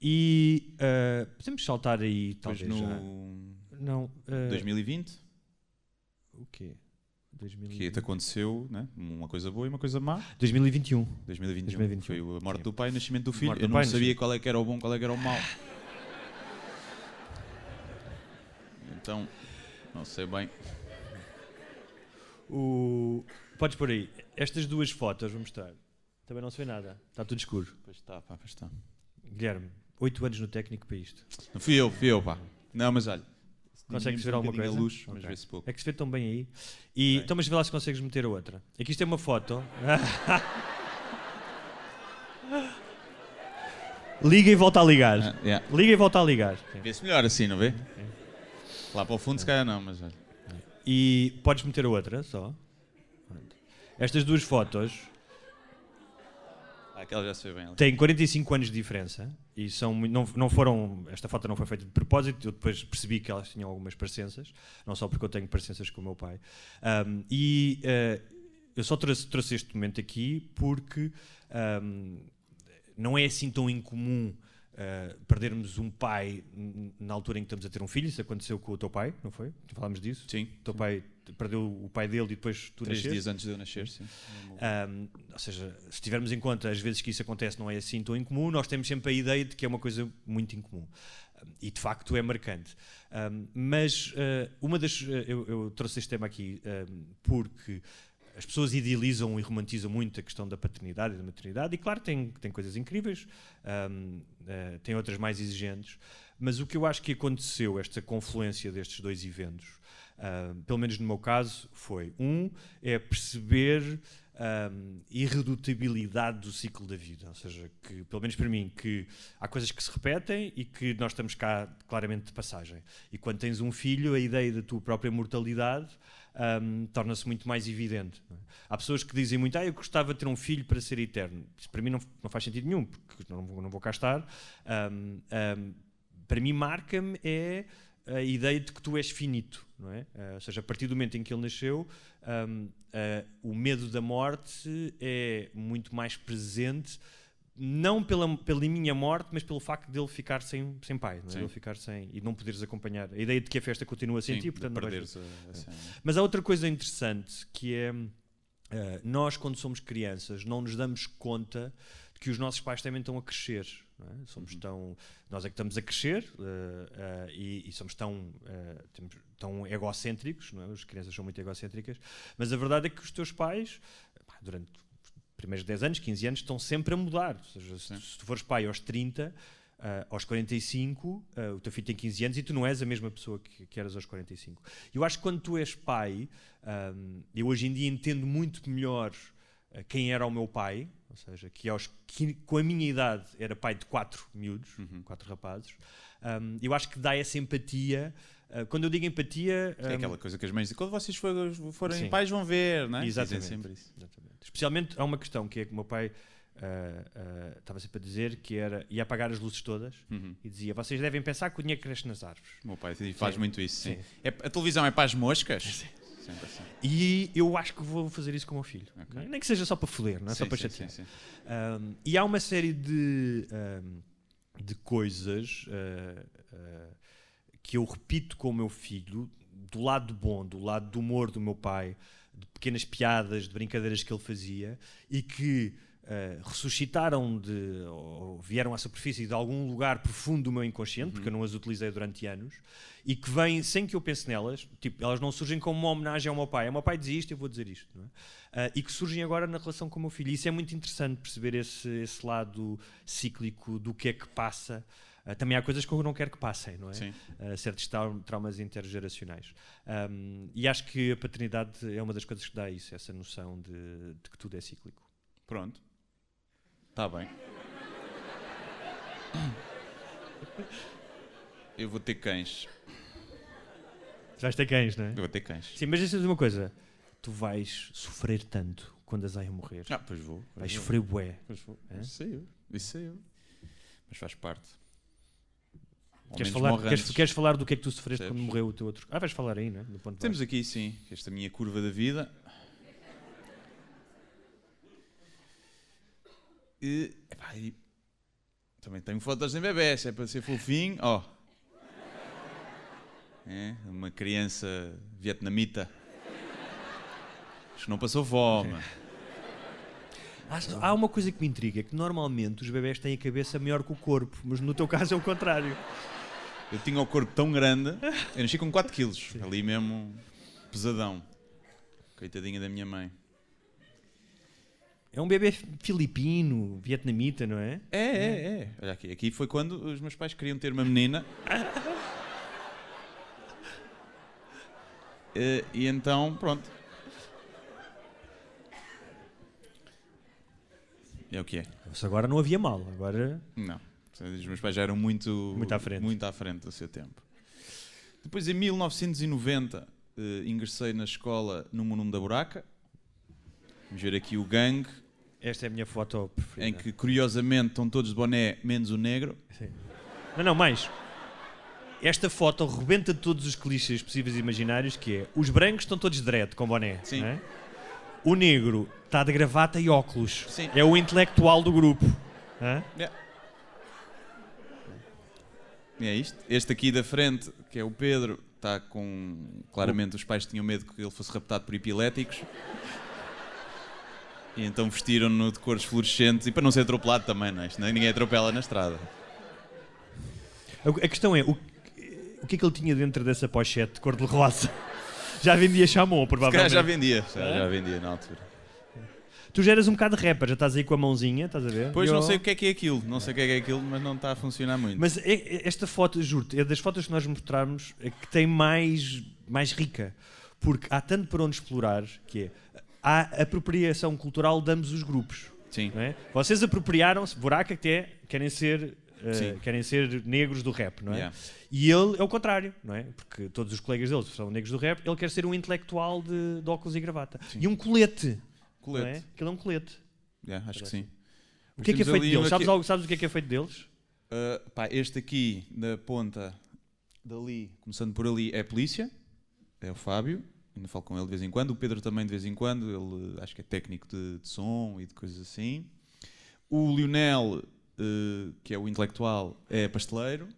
Speaker 6: e ah, podemos saltar aí, talvez.
Speaker 7: no
Speaker 6: já. Não. ah,
Speaker 7: 2020,
Speaker 6: O quê? 2020.
Speaker 7: que te aconteceu né? uma coisa boa e uma coisa má.
Speaker 6: 2021.
Speaker 7: 2021,
Speaker 6: 2021.
Speaker 7: foi a morte
Speaker 6: Sim.
Speaker 7: do pai e o nascimento do filho. Eu não
Speaker 6: pai,
Speaker 7: sabia
Speaker 6: nascimento.
Speaker 7: qual é que era o bom, qual é que era o mau. Então, não sei bem.
Speaker 6: O... Podes pôr aí. Estas duas fotos, vou mostrar. Também não se vê nada. Está tudo escuro.
Speaker 7: Pois está, pá, pois está.
Speaker 6: Guilherme, 8 anos no técnico para isto.
Speaker 7: Não fui eu, fui eu, pá. Não, mas olha.
Speaker 6: Consegues ver
Speaker 7: um
Speaker 6: alguma coisa?
Speaker 7: luz, mas
Speaker 6: Ok.
Speaker 7: vê-se pouco.
Speaker 6: É que se vê tão bem aí. E
Speaker 7: Ok.
Speaker 6: então, mas vê lá se consegues meter a outra. Aqui isto é uma foto. Liga e volta a ligar.
Speaker 7: Ah, yeah.
Speaker 6: Liga e volta a ligar.
Speaker 7: Vê-se melhor assim, não vê? Lá para o fundo se calhar não, mas olha.
Speaker 6: E podes meter a outra só. Estas duas fotos
Speaker 7: Ah, aquela já se vê bem ali.
Speaker 6: têm 45 anos de diferença e são não, não foram esta foto não foi feita de propósito eu depois percebi que elas tinham algumas parecenças não só porque eu tenho parecenças com o meu pai. Ahm, e eh, eu só trouxe, trouxe este momento aqui porque ahm, não é assim tão incomum eh, perdermos um pai na altura em que estamos a ter um filho isso aconteceu com o teu pai não foi falámos disso
Speaker 7: Sim.
Speaker 6: o teu pai perdeu o pai dele e depois tu
Speaker 7: Três
Speaker 6: nasceste?
Speaker 7: dias antes de eu nascer, sim.
Speaker 6: Um, ou seja, se tivermos em conta as vezes que isso acontece não é assim tão incomum, nós temos sempre a ideia de que é uma coisa muito incomum. Um, E de facto é marcante. Um, mas uh, uma das. uh, eu, eu trouxe este tema aqui um, porque as pessoas idealizam e romantizam muito a questão da paternidade e da maternidade, e claro, tem, tem coisas incríveis, um, uh, tem outras mais exigentes, mas o que eu acho que aconteceu, esta confluência destes dois eventos, ah, pelo menos no meu caso, foi um é perceber a irredutibilidade do ciclo da vida, ou seja, que pelo menos para mim que há coisas que se repetem e que nós estamos cá claramente de passagem. E quando tens um filho, a ideia da tua própria mortalidade ahm, torna-se muito mais evidente. é? Há pessoas que dizem muito, ah, eu gostava de ter um filho para ser eterno. Isso para mim não, não faz sentido nenhum, porque não, vou- não vou cá estar. Ahm, ahm, para mim marca-me é a ideia de que tu és finito, não é? Ah, ou seja, a partir do momento em que ele nasceu, ahm, ah, o medo da morte é muito mais presente, não pela, pela minha morte, mas pelo facto dele ficar sem, sem pai, não é? Ele ficar sem e não poderes acompanhar. A ideia de que a festa continua sem
Speaker 7: Sim,
Speaker 6: ti, portanto
Speaker 7: de
Speaker 6: não vais-
Speaker 7: a, a cena.
Speaker 6: mas há outra coisa interessante que é eh, nós, quando somos crianças, não nos damos conta de que os nossos pais também estão a crescer. é? Somos tão, nós é que estamos a crescer eh, eh, e, e somos tão, temos- tão egocêntricos, não é? as crianças são muito egocêntricas, mas a verdade é que os teus pais, pá, durante primeiros 10 anos, 15 anos, estão sempre a mudar. Ou seja, se, tu- se tu fores pai aos 30, ah, aos 45, ah, o teu filho tem 15 anos e tu não és a mesma pessoa que, que eras aos 45. Eu acho que quando tu és pai, ahm, eu hoje em dia entendo muito melhor ah, quem era o meu pai, ou seja, que, aos, que com a minha idade era pai de quatro miúdos,
Speaker 7: Uhum.
Speaker 6: quatro rapazes. Ahm, eu acho que dá essa empatia. Ah, quando eu digo empatia.
Speaker 7: É
Speaker 6: ahm,
Speaker 7: aquela coisa que as mães dizem, quando vocês forem, forem
Speaker 6: Sim.
Speaker 7: pais vão ver, não é?
Speaker 6: Exatamente.
Speaker 7: Dizem sempre isso.
Speaker 6: Exatamente. Especialmente há uma questão que é que o meu pai ah, ah, estava sempre a dizer que era ia apagar as luzes todas
Speaker 7: Uhum.
Speaker 6: e dizia: vocês devem pensar que o dinheiro cresce nas árvores.
Speaker 7: Meu pai faz
Speaker 6: Sim.
Speaker 7: muito isso, sim.
Speaker 6: Sim.
Speaker 7: É, a televisão é para as moscas? Sempre assim.
Speaker 6: E eu acho que vou fazer isso com o meu filho.
Speaker 7: Ok.
Speaker 6: Nem que seja só para foder, não é só
Speaker 7: Sim,
Speaker 6: para
Speaker 7: sim,
Speaker 6: chatear.
Speaker 7: sim, sim.
Speaker 6: Um, e há uma série de, um, de coisas uh, uh, que eu repito com o meu filho, do lado bom, do lado do humor do meu pai, de pequenas piadas, de brincadeiras que ele fazia, e que uh, ressuscitaram de, ou vieram à superfície de algum lugar profundo do meu inconsciente, porque eu não as utilizei durante anos, e que vêm sem que eu pense nelas, tipo, elas não surgem como uma homenagem ao meu pai. O meu pai diz isto, eu vou dizer isto. é? Uh, e que surgem agora na relação com o meu filho. E isso é muito interessante perceber esse, esse lado cíclico do que é que passa. Uh, também há coisas que eu não quero que passem, não é?
Speaker 7: Sim.
Speaker 6: Uh, certos trau- traumas intergeracionais. Um, e acho que a paternidade é uma das coisas que dá isso, essa noção de, de que tudo é cíclico.
Speaker 7: Pronto. Está bem. Eu vou ter cães.
Speaker 6: Vais ter cães, não é?
Speaker 7: Eu vou ter cães.
Speaker 6: Sim, mas deixa-me dizer uma coisa. Tu vais sofrer tanto quando a Zaya morrer.
Speaker 7: Ah, pois vou. pois
Speaker 6: vais
Speaker 7: vou.
Speaker 6: sofrer bué.
Speaker 7: Pois vou.
Speaker 6: Hã?
Speaker 7: Isso sei eu. Isso sei eu. Mas faz parte.
Speaker 6: Queres falar, queres, queres falar do que é que tu sofreste
Speaker 7: Percebes?
Speaker 6: quando morreu o teu outro? Ah, vais falar aí, ponto de
Speaker 7: Temos aqui, sim, esta minha curva da vida. E, epá, e também tenho fotos em bebés, é para ser fofinho. Ó. É, uma criança vietnamita. Acho que não passou fome.
Speaker 6: há uma coisa que me intriga, é que normalmente os bebés têm a cabeça maior que o corpo, mas no teu caso é o contrário.
Speaker 7: Eu tinha o corpo tão grande, eu nasci com 4 quilos, ali mesmo pesadão. Coitadinha da minha mãe.
Speaker 6: É um bebê filipino, vietnamita, não é?
Speaker 7: É, é, é. Olha aqui, aqui foi quando os meus pais queriam ter uma menina. Eh, e então, pronto. É o que é.
Speaker 6: Mas agora não havia mal, agora
Speaker 7: Não. Os meus pais já eram muito,
Speaker 6: Muito à frente.
Speaker 7: muito à frente do seu tempo. Depois, em 1990, eh, ingressei na escola no Mundo da Buraca. Vamos ver aqui o gangue,
Speaker 6: esta é a minha foto preferida.
Speaker 7: em que curiosamente estão todos de boné, menos o negro.
Speaker 6: Sim. Não, não, mais. Esta foto rebenta todos os clichês possíveis e imaginários, que é os brancos estão todos de dread, com boné.
Speaker 7: Sim.
Speaker 6: é? O negro está de gravata e óculos.
Speaker 7: Sim.
Speaker 6: É o intelectual do grupo. Hã?
Speaker 7: E é isto. Este aqui da frente, que é o Pedro, está com. Claramente os pais tinham medo que ele fosse raptado por epiléticos. E então vestiram-no de cores fluorescentes e para não ser atropelado também, não é? Isto não- Ninguém atropela na estrada.
Speaker 6: A questão é, o, o que é que ele tinha dentro dessa pochete de cor de rosa? Já vendia
Speaker 7: calhar
Speaker 6: provavelmente.
Speaker 7: já vendia. Já, já vendia na altura.
Speaker 6: Tu já eras um bocado rapper, já estás aí com a mãozinha, estás a ver?
Speaker 7: Pois não sei o que é que é aquilo. Não sei o que é que é aquilo, mas não está a funcionar muito.
Speaker 6: Mas é- é- esta foto, juro-te, é das fotos que nós mostrarmos é que tem mais, mais rica. Porque há tanto para onde explorar que é. Há apropriação cultural de ambos os grupos.
Speaker 7: Sim.
Speaker 6: não é? Vocês apropriaram-se, buraca que é, querem ser,
Speaker 7: Sim.
Speaker 6: querem ser negros do rap, não é?
Speaker 7: Yeah.
Speaker 6: E ele é o contrário, não é? Porque todos os colegas dele são negros do rap, ele quer ser um intelectual de, de óculos e gravata. E um colete,
Speaker 7: Colete.
Speaker 6: não é? Que ele é um colete.
Speaker 7: Yeah, acho que sim.
Speaker 6: O que é que é feito deles? Sabes, algo, sabes o que é que é feito deles?
Speaker 7: Uh, pá, este aqui, da ponta dali, começando por ali, é a polícia. É o Fábio. Ainda falo com ele de vez em quando. O Pedro também de vez em quando. Ele uh, acho que é técnico de, de som e de coisas assim. O Lionel, uh, que é o intelectual, é pasteleiro.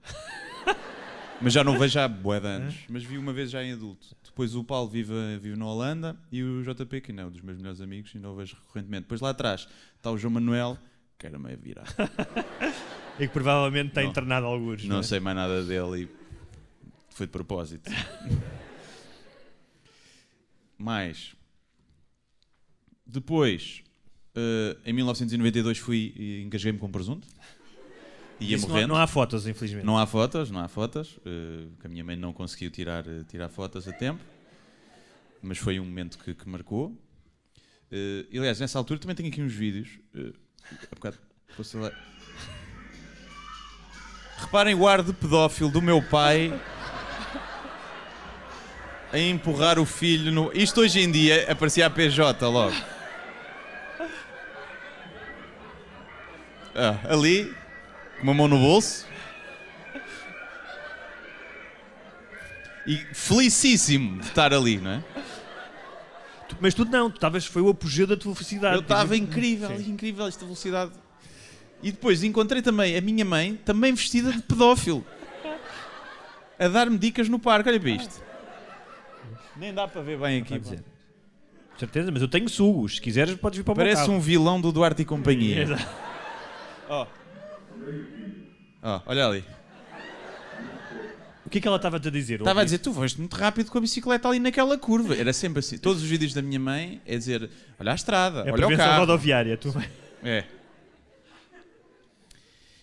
Speaker 7: Mas já não vejo há bué de anos. Mas vi uma vez já em adulto. Depois o Paulo vive, vive na Holanda e o JP, que não é um dos meus melhores amigos, e não o vejo recorrentemente. Depois lá atrás está o João Manuel, que era meio virar.
Speaker 6: E que provavelmente está
Speaker 7: Não.
Speaker 6: internado alguns.
Speaker 7: Não
Speaker 6: é?
Speaker 7: sei mais nada dele e foi de propósito. Mais. Depois, eh, em 1992 fui e engasguei-me com presunto. Ia
Speaker 6: Isso não, há-
Speaker 7: morrendo.
Speaker 6: não há fotos, infelizmente.
Speaker 7: Não há fotos, não há fotos. que a minha mãe não conseguiu tirar, eh, tirar fotos a tempo. Mas foi um momento que, que marcou. E, aliás, nessa altura também tenho aqui uns vídeos. há bocado, posso lá- Reparem o ar de pedófilo do meu pai a empurrar o filho no. Isto hoje em dia aparecia a PJ logo. Ah, ali, com uma mão no bolso. E felicíssimo de estar ali, não é?
Speaker 6: Tu- Mas tu não, tu estavas, foi o apogeu da tua felicidade.
Speaker 7: Eu estava incrível,
Speaker 6: Sim.
Speaker 7: incrível esta velocidade. E depois encontrei também a minha mãe, também vestida de pedófilo, a dar-me dicas no parque. Olha para isto. Nem dá para ver bem aqui.
Speaker 6: Dizer. certeza, mas eu tenho sugos. Se quiseres, podes vir para o meu
Speaker 7: Parece
Speaker 6: carro.
Speaker 7: um vilão do Duarte e Companhia.
Speaker 6: Exato.
Speaker 7: Ó, olha ali.
Speaker 6: O que é que ela estava-te a dizer?
Speaker 7: Estava a dizer, tu foste muito rápido com a bicicleta ali naquela curva. Era sempre assim. Todos os vídeos da minha mãe é dizer, olha a estrada,
Speaker 6: É
Speaker 7: olha o
Speaker 6: prevenção
Speaker 7: carro.
Speaker 6: rodoviária. Tu...
Speaker 7: É.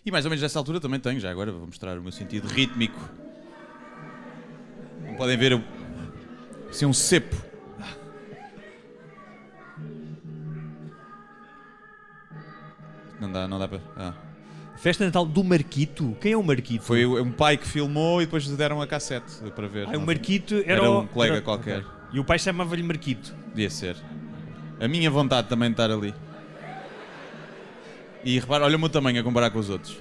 Speaker 7: E mais ou menos nessa altura também tenho, já agora vou mostrar o meu sentido rítmico. Como podem ver, eu... é um cepo. Não dá, não dá para. Ah.
Speaker 6: Festa de Natal do Marquito. Quem é o Marquito?
Speaker 7: Foi um pai que filmou e depois deram a cassete para ver.
Speaker 6: Ah, o Marquito era,
Speaker 7: Era
Speaker 6: o-
Speaker 7: um colega
Speaker 6: era-
Speaker 7: qualquer.
Speaker 6: ok. E o pai chamava-lhe Marquito.
Speaker 7: Devia ser. A minha vontade também de estar ali. E repara, olha o meu tamanho a comparar com os outros.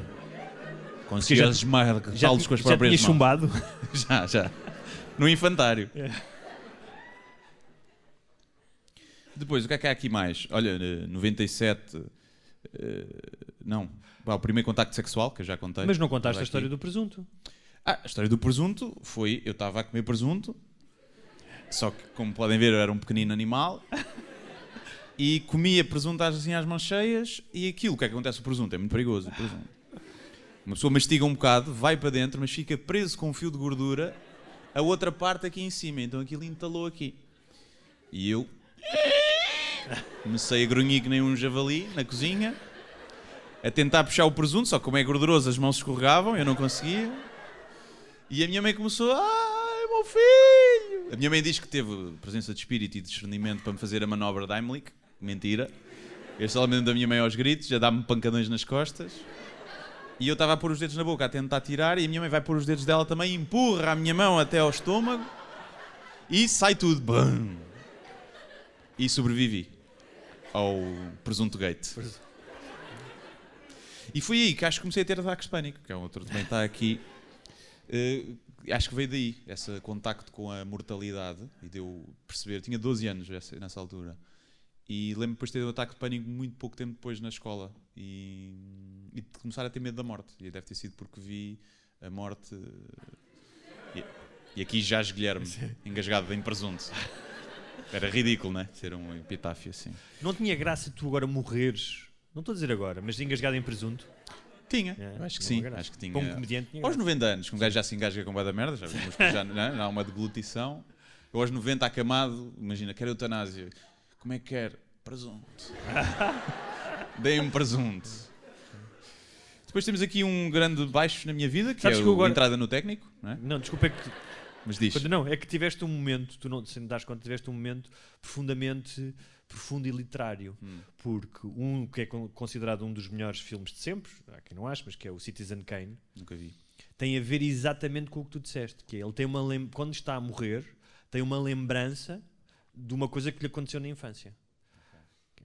Speaker 7: Consegui
Speaker 6: já-
Speaker 7: esmagá-los com as
Speaker 6: já
Speaker 7: próprias
Speaker 6: tinha
Speaker 7: mãos.
Speaker 6: chumbado.
Speaker 7: Já, já. No infantário.
Speaker 6: É.
Speaker 7: Depois, o que é que há aqui mais? Olha, eh, 97. eh, não. Pá, o primeiro contacto sexual, que eu já contei.
Speaker 6: Mas não contaste a história
Speaker 7: aqui.
Speaker 6: do presunto.
Speaker 7: Ah, a história do presunto foi. Eu estava a comer presunto. Só que, como podem ver, eu era um pequenino animal. E comia presunto assim às mãos cheias. E aquilo, o que é que acontece? O presunto é muito perigoso. O presunto. Uma pessoa mastiga um bocado, vai para dentro, mas fica preso com um fio de gordura. A outra parte aqui em cima. Então aquilo entalou aqui. E eu. Comecei a grunhir que nem um javali na cozinha. A tentar puxar o presunto, só que como é gorduroso, as mãos escorregavam, eu não conseguia. E a minha mãe começou, ai, meu filho! A minha mãe diz que teve presença de espírito e discernimento para me fazer a manobra de Heimlich. Mentira. Este elemento da minha mãe aos gritos, já dá-me pancadões nas costas. E eu estava a pôr os dedos na boca a tentar tirar, e a minha mãe vai pôr os dedos dela também, empurra a minha mão até ao estômago e sai tudo. Bum! E sobrevivi ao presunto gate. E foi aí que acho que comecei a ter ataques de pânico, que é um outro que também está aqui. Eh, acho que veio daí, esse contacto com a mortalidade, e deu perceber. Tinha 12 anos essa- nessa altura. E lembro-me depois de ter um ataque de pânico muito pouco tempo depois na escola. E, e de começar a ter medo da morte. E deve ter sido porque vi a morte. eh, E, e aqui jaz Guilherme, engasgado em presunto. Era ridículo, né? Ser um epitáfio assim.
Speaker 6: Não tinha graça tu agora morreres. Não estou a dizer agora, mas engasgado em presunto.
Speaker 7: Tinha,
Speaker 6: É,
Speaker 7: acho que sim.
Speaker 6: graça.
Speaker 7: Acho que tinha.
Speaker 6: Para um comediante tinha
Speaker 7: Aos
Speaker 6: graça.
Speaker 7: 90 anos, que um gajo já se engasga com da merda, já vimos que já, não é? Já há uma deglutição. Eu aos 90 acamado, imagina, quer eutanásia. Como é que quer? Presunto. Deem-me presunto. Depois temos aqui um grande baixo na minha vida, que
Speaker 6: Sabes
Speaker 7: é
Speaker 6: que agora-
Speaker 7: a entrada no técnico, não é?
Speaker 6: Não, desculpa, é que.
Speaker 7: Mas diz.
Speaker 6: Quando- Não, é que tiveste um momento, tu não se não das conta, tiveste um momento profundamente profundo e literário.
Speaker 7: Hum.
Speaker 6: Porque um que é con- considerado um dos melhores filmes de sempre, há quem não acha, mas que é o Citizen Kane,
Speaker 7: Nunca vi.
Speaker 6: tem a ver exatamente com o que tu disseste, que é, ele tem uma lem- quando está a morrer, tem uma lembrança de uma coisa que lhe aconteceu na infância.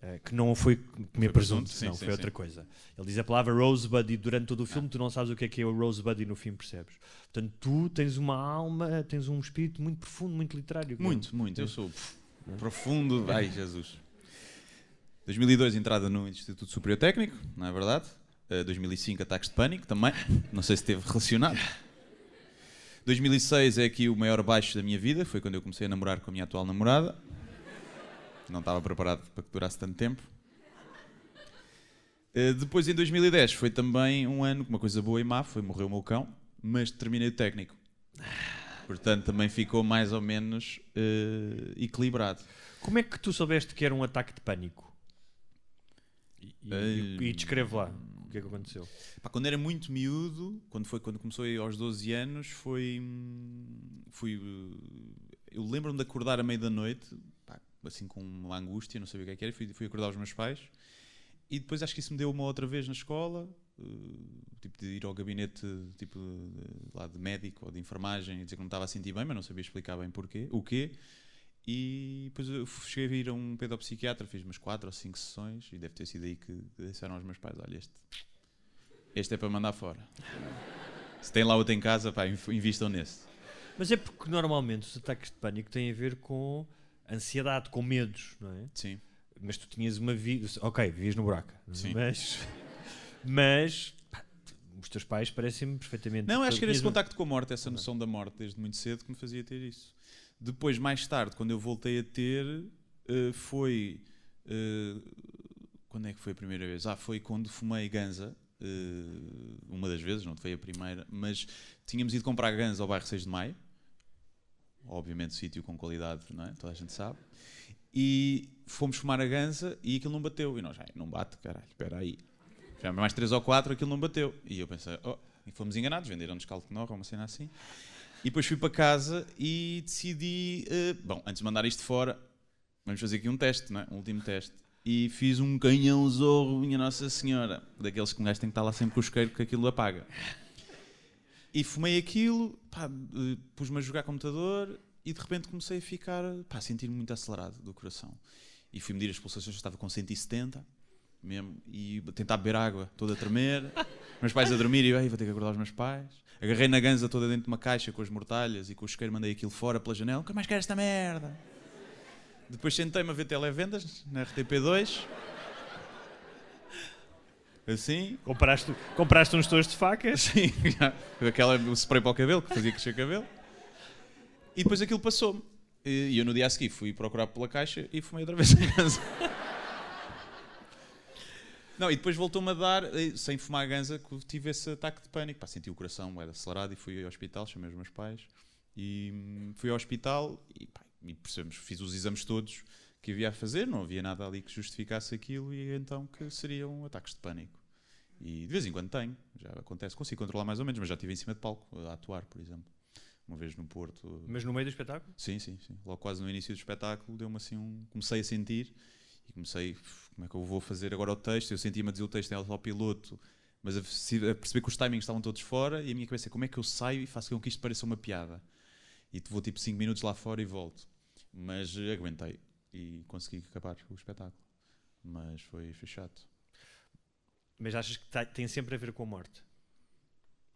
Speaker 6: Eh, que não foi comer presunto,
Speaker 7: sim,
Speaker 6: não,
Speaker 7: sim,
Speaker 6: foi
Speaker 7: sim.
Speaker 6: outra coisa. Ele diz a palavra rosebud e durante todo o filme tu não sabes o que é que é o rosebud e no fim percebes. Portanto, tu tens uma alma, tens um espírito muito profundo, muito literário.
Speaker 7: Muito, muito. Eu sou pff, profundo. Ai, Jesus. 2002, entrada no Instituto Superior Técnico, não é verdade? Eh, 2005, ataques de pânico também. Não sei se esteve relacionado. 2006 é aqui o maior baixo da minha vida. Foi quando eu comecei a namorar com a minha atual namorada. Não estava preparado para que durasse tanto tempo. Eh, Depois, em 2010, foi também um ano com uma coisa boa e má. Foi morrer o meu cão, mas terminei o técnico. Portanto, também ficou mais ou menos eh, equilibrado.
Speaker 6: Como é que tu soubeste que era um ataque de pânico? E, e,
Speaker 7: Eh,
Speaker 6: e descreve lá o que é que aconteceu.
Speaker 7: Pá, quando era muito miúdo, quando foi quando começou aos 12 anos, foi. fui, eh, eu lembro-me de acordar à meia da noite, pá, assim com uma angústia, não sabia o que é que era, fui, fui acordar os meus pais. E depois acho que isso me deu uma outra vez na escola, tipo de ir ao gabinete tipo, de, lá de médico ou de enfermagem e dizer que não estava a sentir bem, mas não sabia explicar bem porquê, o quê. E depois eu cheguei a ir a um pedopsiquiatra, fiz umas 4 ou 5 sessões e deve ter sido aí que disseram aos meus pais: olha, este, este é para mandar fora. Se tem lá outro em casa, pá, inv- invistam nesse.
Speaker 6: Mas é porque normalmente os ataques de pânico têm a ver com ansiedade, com medos, não é?
Speaker 7: Sim.
Speaker 6: Mas tu tinhas uma vida. Ok, vivias no buraco.
Speaker 7: Sim.
Speaker 6: Mas. Mas. pá, os teus pais parecem-me perfeitamente.
Speaker 7: Não, acho que era esse contacto com a morte, essa noção da morte desde muito cedo que me fazia ter isso. Depois, mais tarde, quando eu voltei a ter, eh, foi. eh, quando é que foi a primeira vez? Ah, foi quando fumei ganza. eh, uma das vezes, não foi a primeira, mas tínhamos ido comprar ganza ao bairro 6 de Maio. Obviamente, sítio com qualidade, não é? Toda a gente sabe. E fomos fumar a ganza e aquilo não bateu. E nós, ai, não bate, caralho, espera aí. Já mais 3 ou 4, aquilo não bateu. E eu pensei, oh, e fomos enganados, venderam-nos ou uma cena assim. E depois fui para casa e decidi, eh, bom, antes de mandar isto fora, vamos fazer aqui um teste, não é? Um último teste. E fiz um canhão zorro, minha Nossa Senhora, daqueles que um gajo tem que estar lá sempre com o isqueiro que aquilo apaga. E fumei aquilo, pus-me a jogar computador e de repente comecei a ficar, pá, a sentir-me muito acelerado do coração. E fui medir as pulsações, estava com 170 mesmo, e tentar beber água, toda a tremer. meus pais a dormir e eu, "Ei, vou ter que acordar os meus pais. Agarrei na ganza toda dentro de uma caixa com as mortalhas e com o isqueiro mandei aquilo fora pela janela. Nunca mais quero esta merda. Depois sentei-me a ver televendas na RTP2. Assim,
Speaker 6: Compraste, compraste uns tojos de facas?
Speaker 7: Sim, aquela o spray para o cabelo que fazia crescer o cabelo. E depois aquilo passou-me. E eu no dia a seguir fui procurar pela caixa e fumei outra vez em ganza. Não, e depois voltou-me a dar, eh, sem fumar a ganza, que tive esse ataque de pânico. Pá, senti o coração era acelerado e fui ao hospital, chamei os meus pais. E hum, fui ao hospital e, pá, e percebemos, fiz os exames todos que havia a fazer, não havia nada ali que justificasse aquilo e então que seriam ataques de pânico. E de vez em quando tenho, já acontece, consigo controlar mais ou menos, mas já estive em cima de palco a atuar, por exemplo. Uma vez no Porto.
Speaker 6: Mas no meio do espetáculo?
Speaker 7: Sim, sim, sim. Logo quase no início do espetáculo deu-me assim um. Comecei a sentir e comecei. "Uf, Como é que eu vou fazer agora o texto? Eu sentia-me a dizer o texto em autopiloto, mas a, a perceber que os timings estavam todos fora e a minha cabeça é como é que eu saio e faço com que isto pareça uma piada? E vou tipo 5 minutos lá fora e volto. Mas eh, aguentei e consegui acabar o espetáculo. Mas foi, foi chato.
Speaker 6: Mas achas que tá- tem sempre a ver com a morte?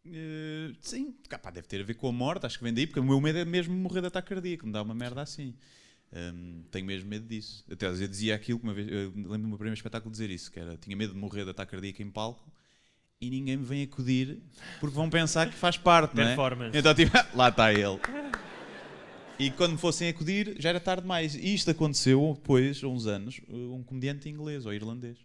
Speaker 7: Eh, sim, deve ter a ver com a morte, acho que vem daí, porque o meu medo é mesmo morrer de ataque cardíaco, me dá uma merda assim. Hum, tenho mesmo medo disso. Até às vezes dizia aquilo que uma vez, eu lembro do meu primeiro espetáculo dizer isso, que era, tinha medo de morrer de ataque cardíaco em palco e ninguém me vem acudir porque vão pensar que faz parte, não é? Então tipo, lá está ele. E quando me fossem acudir, já era tarde demais. E isto aconteceu depois, há uns anos, um comediante inglês ou irlandês.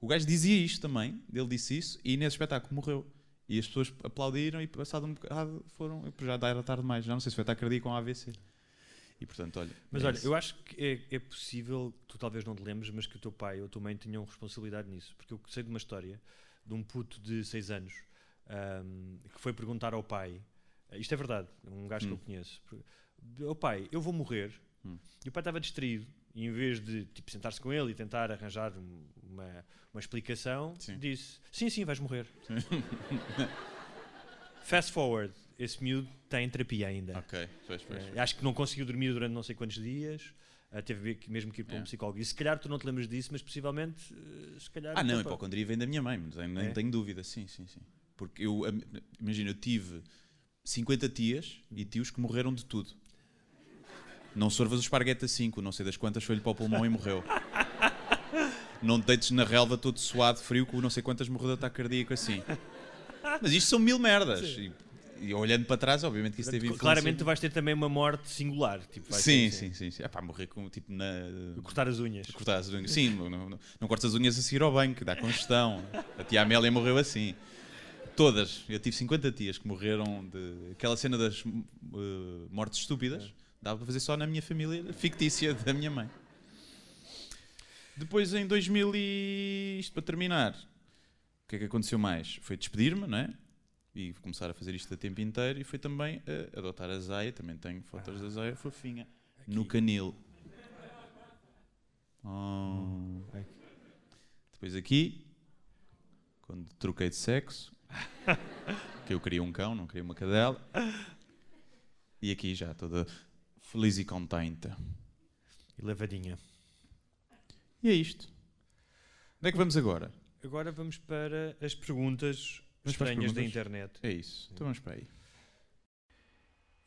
Speaker 7: O gajo dizia isto também, ele disse isso, e nesse espetáculo morreu. E as pessoas aplaudiram e passado um bocado foram. Já era tarde demais, já não sei se foi ataque cardíaco ou AVC. E portanto, olha.
Speaker 6: Mas
Speaker 7: é
Speaker 6: olha,
Speaker 7: isso.
Speaker 6: eu acho que é, é possível, tu talvez não te lembres, mas que o teu pai ou a tua mãe tenham responsabilidade nisso. Porque eu sei de uma história de um puto de 6 anos ahm, que foi perguntar ao pai, eh, isto é verdade, um gajo que
Speaker 7: Hum.
Speaker 6: eu conheço, o pai, eu vou morrer,
Speaker 7: Hum.
Speaker 6: e o pai estava distraído, e em vez de tipo, sentar-se com ele e tentar arranjar um- uma, uma explicação,
Speaker 7: Sim.
Speaker 6: disse, sim, sim, vais morrer. Fast forward, esse miúdo está em terapia ainda.
Speaker 7: Ok, pois, pois.
Speaker 6: Eh, acho que não conseguiu dormir durante não sei quantos dias. eh, teve mesmo que ir para um
Speaker 7: É.
Speaker 6: psicólogo. E se calhar tu não te lembras disso, mas possivelmente, eh, se calhar.
Speaker 7: Ah, não, a hipocondria vem da minha mãe, nem,
Speaker 6: É?
Speaker 7: tenho dúvida, sim, sim, sim. Porque eu, imagina, eu tive 50 tias e tios que morreram de tudo. Não sorvas o esparguete a 5, não sei das quantas foi-lhe para o pulmão e morreu. Não te deites na relva todo suado, frio, com não sei quantas morreu de ataque cardíaco assim. Mas isto são mil merdas. E, e olhando para trás, obviamente que isso teve influência.
Speaker 6: Claramente tu vais ter também uma morte singular. Tipo,
Speaker 7: Sim, sim, sim. sim. Ah, pá, morrer com, tipo, na...
Speaker 6: Cortar as unhas.
Speaker 7: Cortar as unhas. Sim, não, não, não cortas as unhas a seguir ao banho, que dá congestão. A tia Amélia morreu assim. Todas. Eu tive 50 tias que morreram de. Aquela cena das eh, mortes estúpidas. Dava para fazer só na minha família fictícia da minha mãe. Depois, em 2000 e... Isto para terminar. O que é que aconteceu mais? Foi despedir-me, não é? E começar a fazer isto a tempo inteiro. E foi também eh, adotar a Zaya. Também tenho fotos da Zaya fofinha. No canil. Oh. Depois aqui, quando troquei de sexo, que eu queria um cão, não queria uma cadela. E aqui já toda feliz e contente.
Speaker 6: E levadinha.
Speaker 7: E é isto. Onde é que vamos agora?
Speaker 6: Agora vamos para as perguntas estranhas da internet.
Speaker 7: É isso. Então vamos para aí.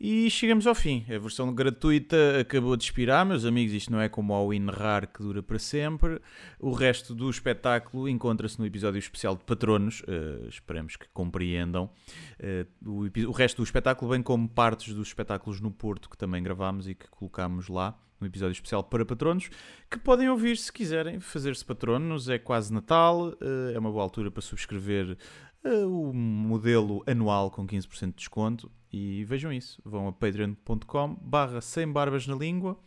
Speaker 5: E chegamos ao fim. A versão gratuita acabou de expirar, meus amigos. Isto não é como ao Inrar que dura para sempre. O resto do espetáculo encontra-se no episódio especial de Patronos. eh, esperamos que compreendam. Eh, o, o resto do espetáculo, bem como partes dos espetáculos no Porto que também gravámos e que colocámos lá.
Speaker 7: no episódio especial para patronos, que podem ouvir se quiserem fazer-se patronos. É quase Natal, eh, é uma boa altura para subscrever o modelo anual com 15% de desconto. E vejam isso, vão a patreon.com barra sem barbas na língua.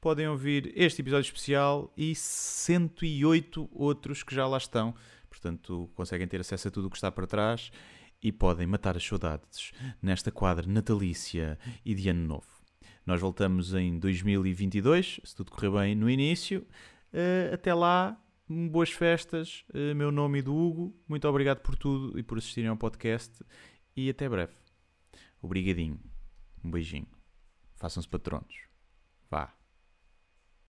Speaker 7: Podem ouvir este episódio especial e 108 outros que já lá estão. Portanto, conseguem ter acesso a tudo o que está para trás e podem matar as saudades nesta quadra natalícia e de ano novo. Nós voltamos em 2022, se tudo correr bem no início. Uh, até lá, boas festas. Uh, meu nome é do Hugo. Muito obrigado por tudo e por assistirem ao podcast. E até breve. Obrigadinho. Um beijinho. Façam-se patronos. Vá.